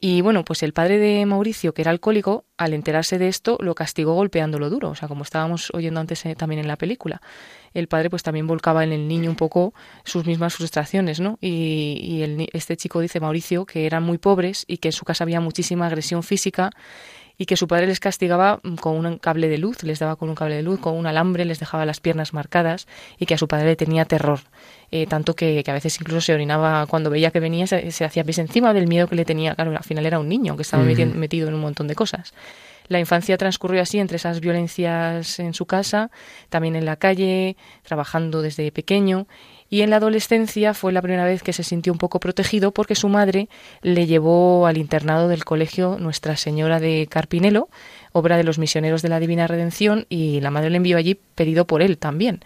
Y bueno, pues el padre de Mauricio, que era alcohólico, al enterarse de esto, lo castigó golpeándolo duro, o sea, como estábamos oyendo antes eh, también en la película. El padre pues también volcaba en el niño un poco sus mismas frustraciones, ¿no? Y, y el, este chico dice, Mauricio, que eran muy pobres y que en su casa había muchísima agresión física y que su padre les castigaba con un cable de luz, les daba con un cable de luz, con un alambre, les dejaba las piernas marcadas y que a su padre le tenía terror. Eh, tanto que, a veces incluso se orinaba cuando veía que venía, se, hacía pis encima del miedo que le tenía. Claro, al final era un niño que estaba metido en un montón de cosas. La infancia transcurrió así entre esas violencias en su casa, también en la calle, trabajando desde pequeño y en la adolescencia fue la primera vez que se sintió un poco protegido porque su madre le llevó al internado del colegio Nuestra Señora de Carpinelo, obra de los misioneros de la Divina Redención, y la madre le envió allí pedido por él también.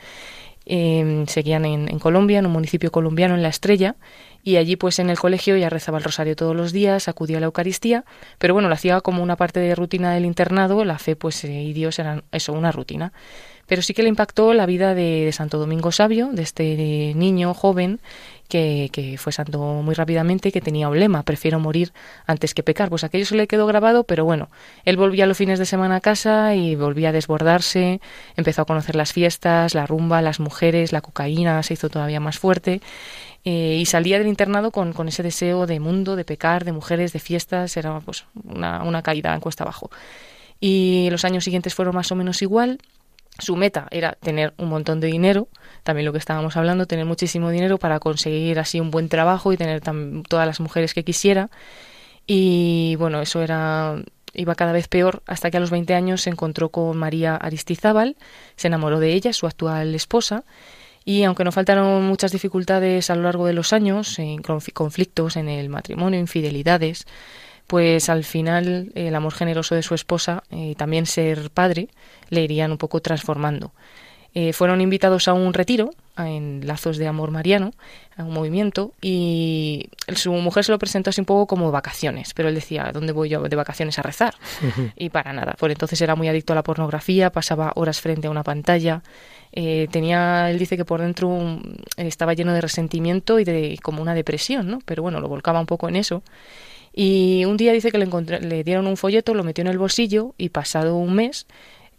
Em, seguían en, Colombia, en un municipio colombiano, en La Estrella, y allí pues en el colegio ya rezaba el rosario todos los días, acudía a la Eucaristía, pero bueno, lo hacía como una parte de rutina del internado, la fe pues eh, y Dios eran eso, una rutina pero sí que le impactó la vida de, Santo Domingo Sabio, de este niño joven que, que, fue santo muy rápidamente que tenía un lema, prefiero morir antes que pecar. Pues aquello se le quedó grabado, pero bueno, él volvía los fines de semana a casa y volvía a desbordarse, empezó a conocer las fiestas, la rumba, las mujeres, la cocaína, se hizo todavía más fuerte. Eh, y salía del internado con, con, ese deseo de mundo, de pecar, de mujeres, de fiestas, era pues una, una caída en cuesta abajo. Y los años siguientes fueron más o menos igual, su meta era tener un montón de dinero, también lo que estábamos hablando, tener muchísimo dinero para conseguir así un buen trabajo y tener todas las mujeres que quisiera. Y bueno, eso era iba cada vez peor hasta que a los 20 años se encontró con María Aristizábal, se enamoró de ella, su actual esposa, y aunque no faltaron muchas dificultades a lo largo de los años, conflictos en el matrimonio, infidelidades, pues al final el amor generoso de su esposa y también ser padre le irían un poco transformando. Eh, fueron invitados a un retiro en Lazos de Amor Mariano, a un movimiento, y su mujer se lo presentó así un poco como vacaciones, pero él decía, ¿dónde voy yo de vacaciones a rezar? Y para nada. Por entonces era muy adicto a la pornografía, pasaba horas frente a una pantalla, eh, tenía, él dice que por dentro estaba lleno de resentimiento y de como una depresión, ¿no? Pero bueno, lo volcaba un poco en eso. Y un día dice que le, dieron un folleto, lo metió en el bolsillo y pasado un mes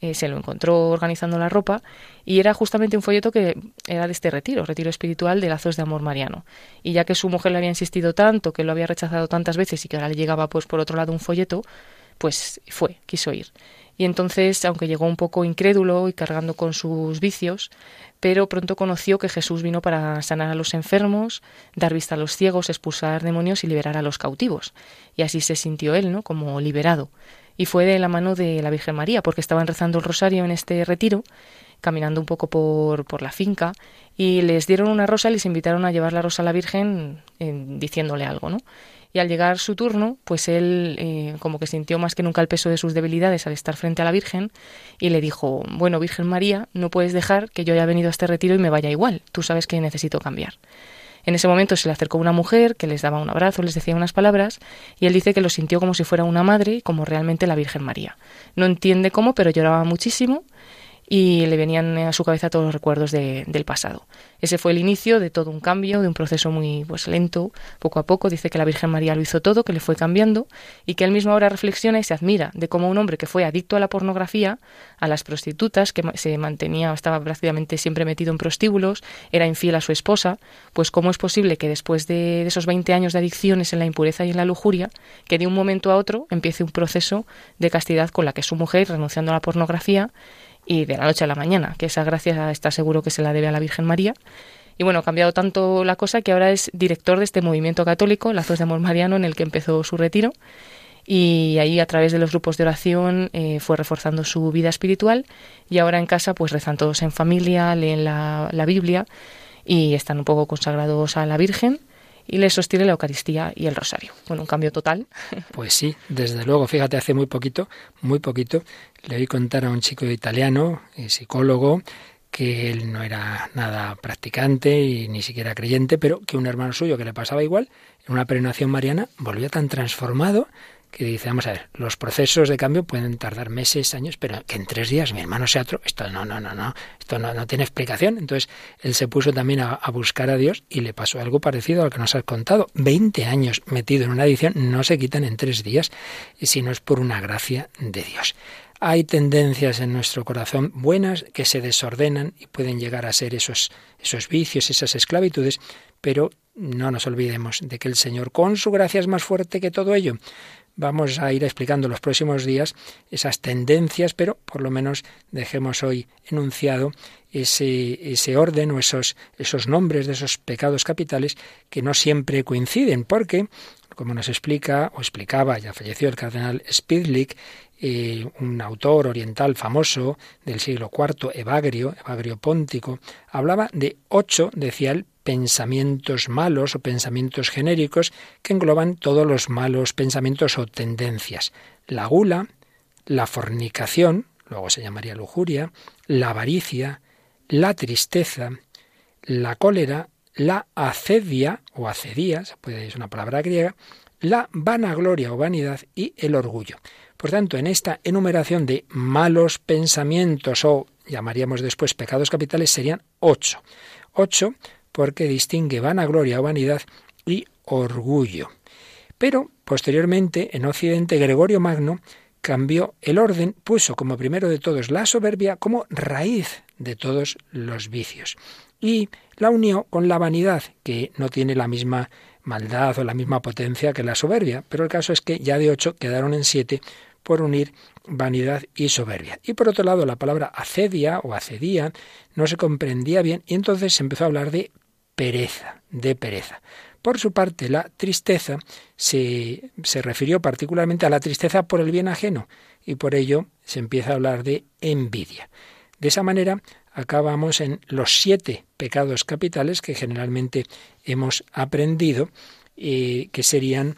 eh, se lo encontró organizando la ropa y era justamente un folleto que era de este retiro, retiro espiritual de lazos de amor mariano. Y ya que su mujer le había insistido tanto, que lo había rechazado tantas veces y que ahora le llegaba pues por otro lado un folleto, pues fue, quiso ir. Y entonces, aunque llegó un poco incrédulo y cargando con sus vicios, pero pronto conoció que Jesús vino para sanar a los enfermos, dar vista a los ciegos, expulsar demonios y liberar a los cautivos. Y así se sintió él, ¿no? Como liberado. Y fue de la mano de la Virgen María, porque estaban rezando el rosario en este retiro caminando un poco por, por la finca y les dieron una rosa y les invitaron a llevar la rosa a la Virgen diciéndole algo, ¿no? Y al llegar su turno, pues él eh, como que sintió más que nunca el peso de sus debilidades al estar frente a la Virgen y le dijo, bueno, Virgen María, no puedes dejar que yo haya venido a este retiro y me vaya igual, tú sabes que necesito cambiar. En ese momento se le acercó una mujer que les daba un abrazo, les decía unas palabras, y él dice que lo sintió como si fuera una madre, como realmente la Virgen María. No entiende cómo, pero lloraba muchísimo y le venían a su cabeza todos los recuerdos del pasado. Ese fue el inicio de todo un cambio, de un proceso muy pues lento, poco a poco. Dice que la Virgen María lo hizo todo, que le fue cambiando y que él mismo ahora reflexiona y se admira de cómo un hombre que fue adicto a la pornografía, a las prostitutas, que se mantenía, estaba prácticamente siempre metido en prostíbulos, era infiel a su esposa, pues cómo es posible que después de esos 20 años de adicciones en la impureza y en la lujuria, que de un momento a otro empiece un proceso de castidad con la que su mujer, renunciando a la pornografía, y de la noche a la mañana, que esa gracia está seguro que se la debe a la Virgen María. Y bueno, ha cambiado tanto la cosa que ahora es director de este movimiento católico, Lazos de Amor Mariano, en el que empezó su retiro. Y ahí a través de los grupos de oración eh, fue reforzando su vida espiritual y ahora en casa pues rezan todos en familia, leen la, la Biblia y están un poco consagrados a la Virgen y les sostiene la Eucaristía y el Rosario. Bueno, un cambio total. Pues sí, desde luego, fíjate, hace muy poquito, muy poquito, le oí contar a un chico italiano, eh, psicólogo, que él no era nada practicante y ni siquiera creyente, pero que un hermano suyo que le pasaba igual, en una peregrinación mariana, volvió tan transformado que dice, vamos a ver, los procesos de cambio pueden tardar meses, años, pero que en tres días mi hermano sea otro, esto no, no, no, no, esto no, no tiene explicación. Entonces él se puso también a, buscar a Dios y le pasó algo parecido a lo que nos has contado. Veinte años metido en una adicción no se quitan en tres días, si no es por una gracia de Dios. Hay tendencias en nuestro corazón buenas que se desordenan y pueden llegar a ser esos, esos vicios, esas esclavitudes, pero no nos olvidemos de que el Señor con su gracia es más fuerte que todo ello. Vamos a ir explicando los próximos días esas tendencias, pero por lo menos dejemos hoy enunciado ese, orden o esos, esos nombres de esos pecados capitales que no siempre coinciden, porque, como nos explica o explicaba, ya falleció el cardenal Spidlick, eh, un autor oriental famoso del siglo IV, Evagrio, Evagrio Póntico, hablaba de ocho, decía él, pensamientos malos o pensamientos genéricos que engloban todos los malos pensamientos o tendencias. La gula, la fornicación, luego se llamaría lujuria, la avaricia, la tristeza, la cólera, la acedia o acedía, es una palabra griega, la vanagloria o vanidad y el orgullo. Por tanto, en esta enumeración de malos pensamientos o llamaríamos después pecados capitales serían ocho. Ocho porque distingue vanagloria o vanidad y orgullo. Pero posteriormente, en Occidente, Gregorio Magno cambió el orden, puso como primero de todos la soberbia como raíz de todos los vicios. Y la unió con la vanidad, que no tiene la misma maldad o la misma potencia que la soberbia, pero el caso es que ya de ocho quedaron en siete por unir vanidad y soberbia. Y por otro lado, la palabra acedia o acedía no se comprendía bien y entonces se empezó a hablar de pereza, de pereza. Por su parte, la tristeza se, se, refirió particularmente a la tristeza por el bien ajeno y por ello se empieza a hablar de envidia. De esa manera acabamos en los siete pecados capitales que generalmente hemos aprendido, y que serían,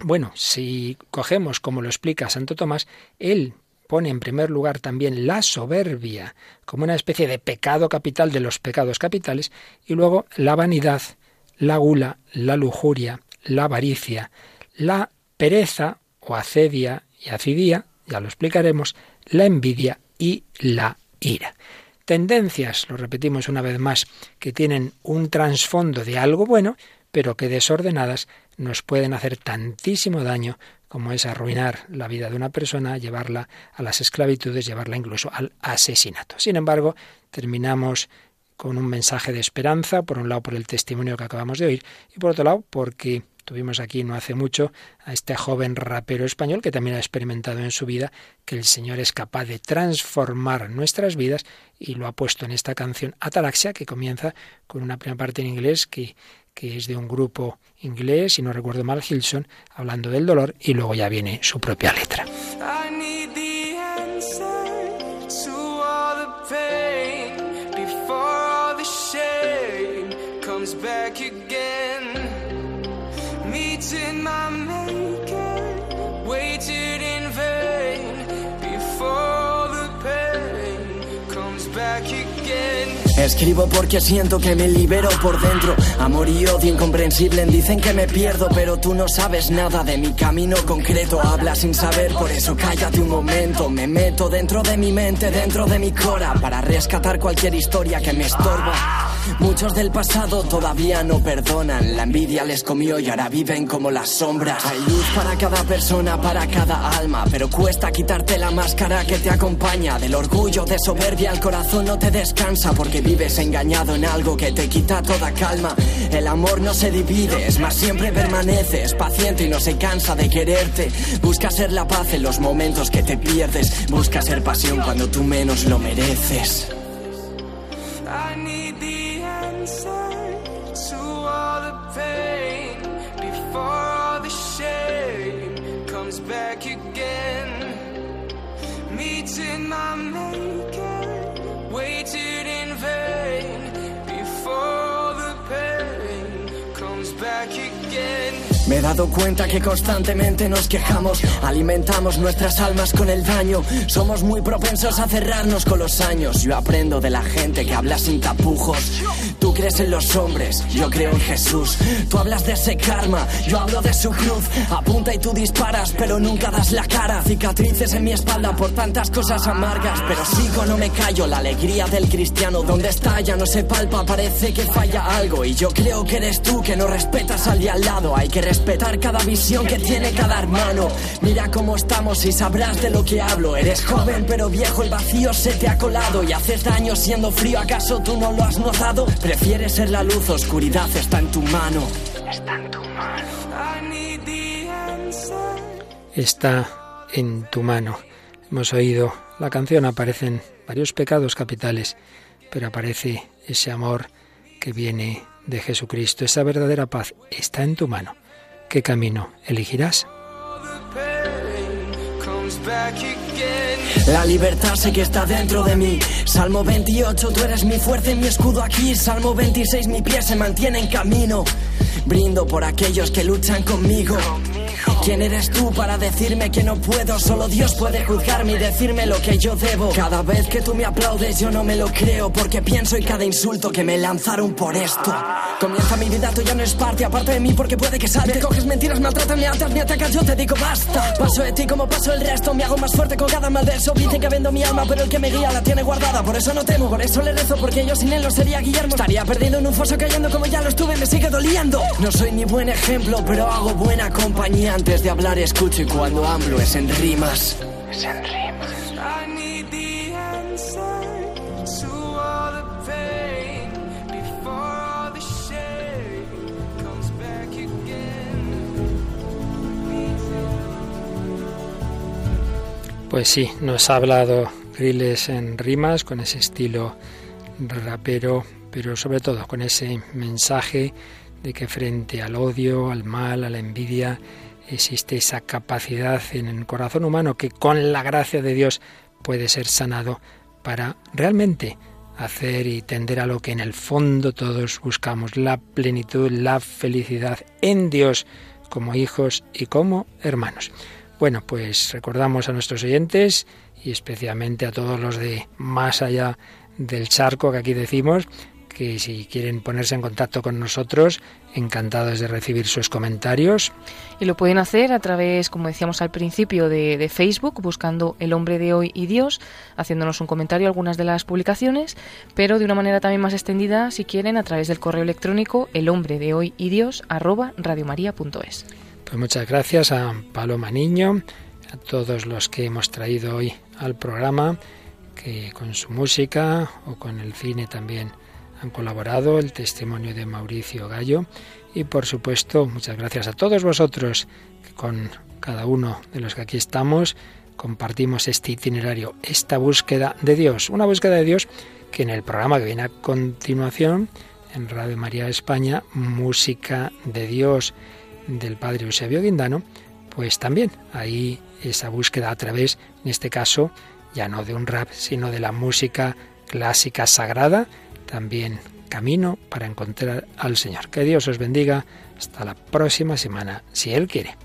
bueno, si cogemos como lo explica Santo Tomás, él pone en primer lugar también la soberbia como una especie de pecado capital de los pecados capitales y luego la vanidad, la gula, la lujuria, la avaricia, la pereza o acedia y acidía, ya lo explicaremos, la envidia y la ira. Tendencias, lo repetimos una vez más, que tienen un trasfondo de algo bueno, pero que desordenadas nos pueden hacer tantísimo daño como es arruinar la vida de una persona, llevarla a las esclavitudes, llevarla incluso al asesinato. Sin embargo, terminamos con un mensaje de esperanza, por un lado por el testimonio que acabamos de oír y por otro lado porque tuvimos aquí no hace mucho a este joven rapero español que también ha experimentado en su vida que el Señor es capaz de transformar nuestras vidas y lo ha puesto en esta canción Atalaxia que comienza con una primera parte en inglés que que es de un grupo inglés, si no recuerdo mal, Hilson, hablando del dolor, y luego ya viene su propia letra. Escribo porque siento que me libero por dentro. Amor y odio incomprensible. Dicen que me pierdo, pero tú no sabes nada de mi camino concreto. Habla sin saber, por eso cállate un momento. Me meto dentro de mi mente, dentro de mi cora, para rescatar cualquier historia que me estorba. Muchos del pasado todavía no perdonan. La envidia les comió y ahora viven como las sombras. Hay luz para cada persona, para cada alma. Pero cuesta quitarte la máscara que te acompaña. Del orgullo, de soberbia, el corazón no te descansa. Porque vives engañado en algo que te quita toda calma. El amor no se divide, es más, siempre permanece. Es paciente y no se cansa de quererte. Busca ser la paz en los momentos que te pierdes. Busca ser pasión cuando tú menos lo mereces. Me He dado cuenta que constantemente nos quejamos, alimentamos nuestras almas con el daño, somos muy propensos a cerrarnos con los años. Yo aprendo de la gente que habla sin tapujos. Tú crees en los hombres, yo creo en Jesús. Tú hablas de ese karma, yo hablo de su cruz. Apunta y tú disparas, pero nunca das la cara. Cicatrices en mi espalda por tantas cosas amargas, pero sigo, no me callo. La alegría del cristiano, donde está ya no se palpa, parece que falla algo. Y yo creo que eres tú que no respetas al de al lado. Hay que respetar cada visión que tiene cada hermano. Mira cómo estamos y sabrás de lo que hablo. Eres joven pero viejo, el vacío se te ha colado y haces daño siendo frío. ¿Acaso tú no lo has notado? Prefieres ser la luz, oscuridad está en tu mano. Está en tu mano. Está en tu mano. Hemos oído la canción, aparecen varios pecados capitales, pero aparece ese amor que viene de Jesucristo. Esa verdadera paz está en tu mano. ¿Qué camino elegirás? La libertad sé que está dentro de mí. Salmo 28, tú eres mi fuerza y mi escudo aquí. Salmo 26, mi pie se mantiene en camino. Brindo por aquellos que luchan conmigo. ¿Quién eres tú para decirme que no puedo? Solo Dios puede juzgarme y decirme lo que yo debo. Cada vez que tú me aplaudes yo no me lo creo porque pienso en cada insulto que me lanzaron por esto. Comienza mi vida, tú ya no es parte, aparte de mí porque puede que salte. Me coges mentiras, maltratas, me atas, me atacas, yo te digo basta. Paso de ti como paso el resto, me hago más fuerte con cada mal verso. Dicen que vendo mi alma, pero el que me guía la tiene guardada. Por eso no temo, por eso le rezo, porque yo sin él no sería Guillermo. Estaría perdido en un foso cayendo como ya lo estuve, me sigue doliendo. No soy ni buen ejemplo, pero hago buena compañía antes de hablar escucho y cuando hablo es en rimas. Es en rimas. Pues sí, nos ha hablado Griles en rimas con ese estilo rapero, pero sobre todo con ese mensaje de que frente al odio, al mal, a la envidia, existe esa capacidad en el corazón humano que con la gracia de Dios puede ser sanado para realmente hacer y tender a lo que en el fondo todos buscamos, la plenitud, la felicidad en Dios como hijos y como hermanos. Bueno, pues recordamos a nuestros oyentes y especialmente a todos los de más allá del charco que aquí decimos, que si quieren ponerse en contacto con nosotros, encantados de recibir sus comentarios. Y lo pueden hacer a través, como decíamos al principio, de, Facebook, buscando El hombre de hoy y Dios, haciéndonos un comentario a algunas de las publicaciones, pero de una manera también más extendida, si quieren, a través del correo electrónico el hombre de hoy y Dios arroba radiomaria.es. Pues muchas gracias a Paloma Niño, a todos los que hemos traído hoy al programa, que con su música o con el cine también han colaborado, el testimonio de Mauricio Gallo y por supuesto muchas gracias a todos vosotros que con cada uno de los que aquí estamos compartimos este itinerario, esta búsqueda de Dios, una búsqueda de Dios que en el programa que viene a continuación en Radio María España, Música de Dios del Padre Eusebio Guindano, pues también ahí esa búsqueda a través, en este caso, ya no de un rap, sino de la música clásica sagrada, también camino para encontrar al Señor. Que Dios os bendiga. Hasta la próxima semana, si Él quiere.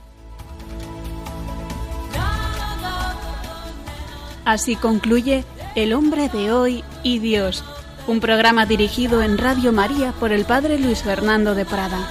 Así concluye El hombre de hoy y Dios, un programa dirigido en Radio María por el Padre Luis Fernando de Prada.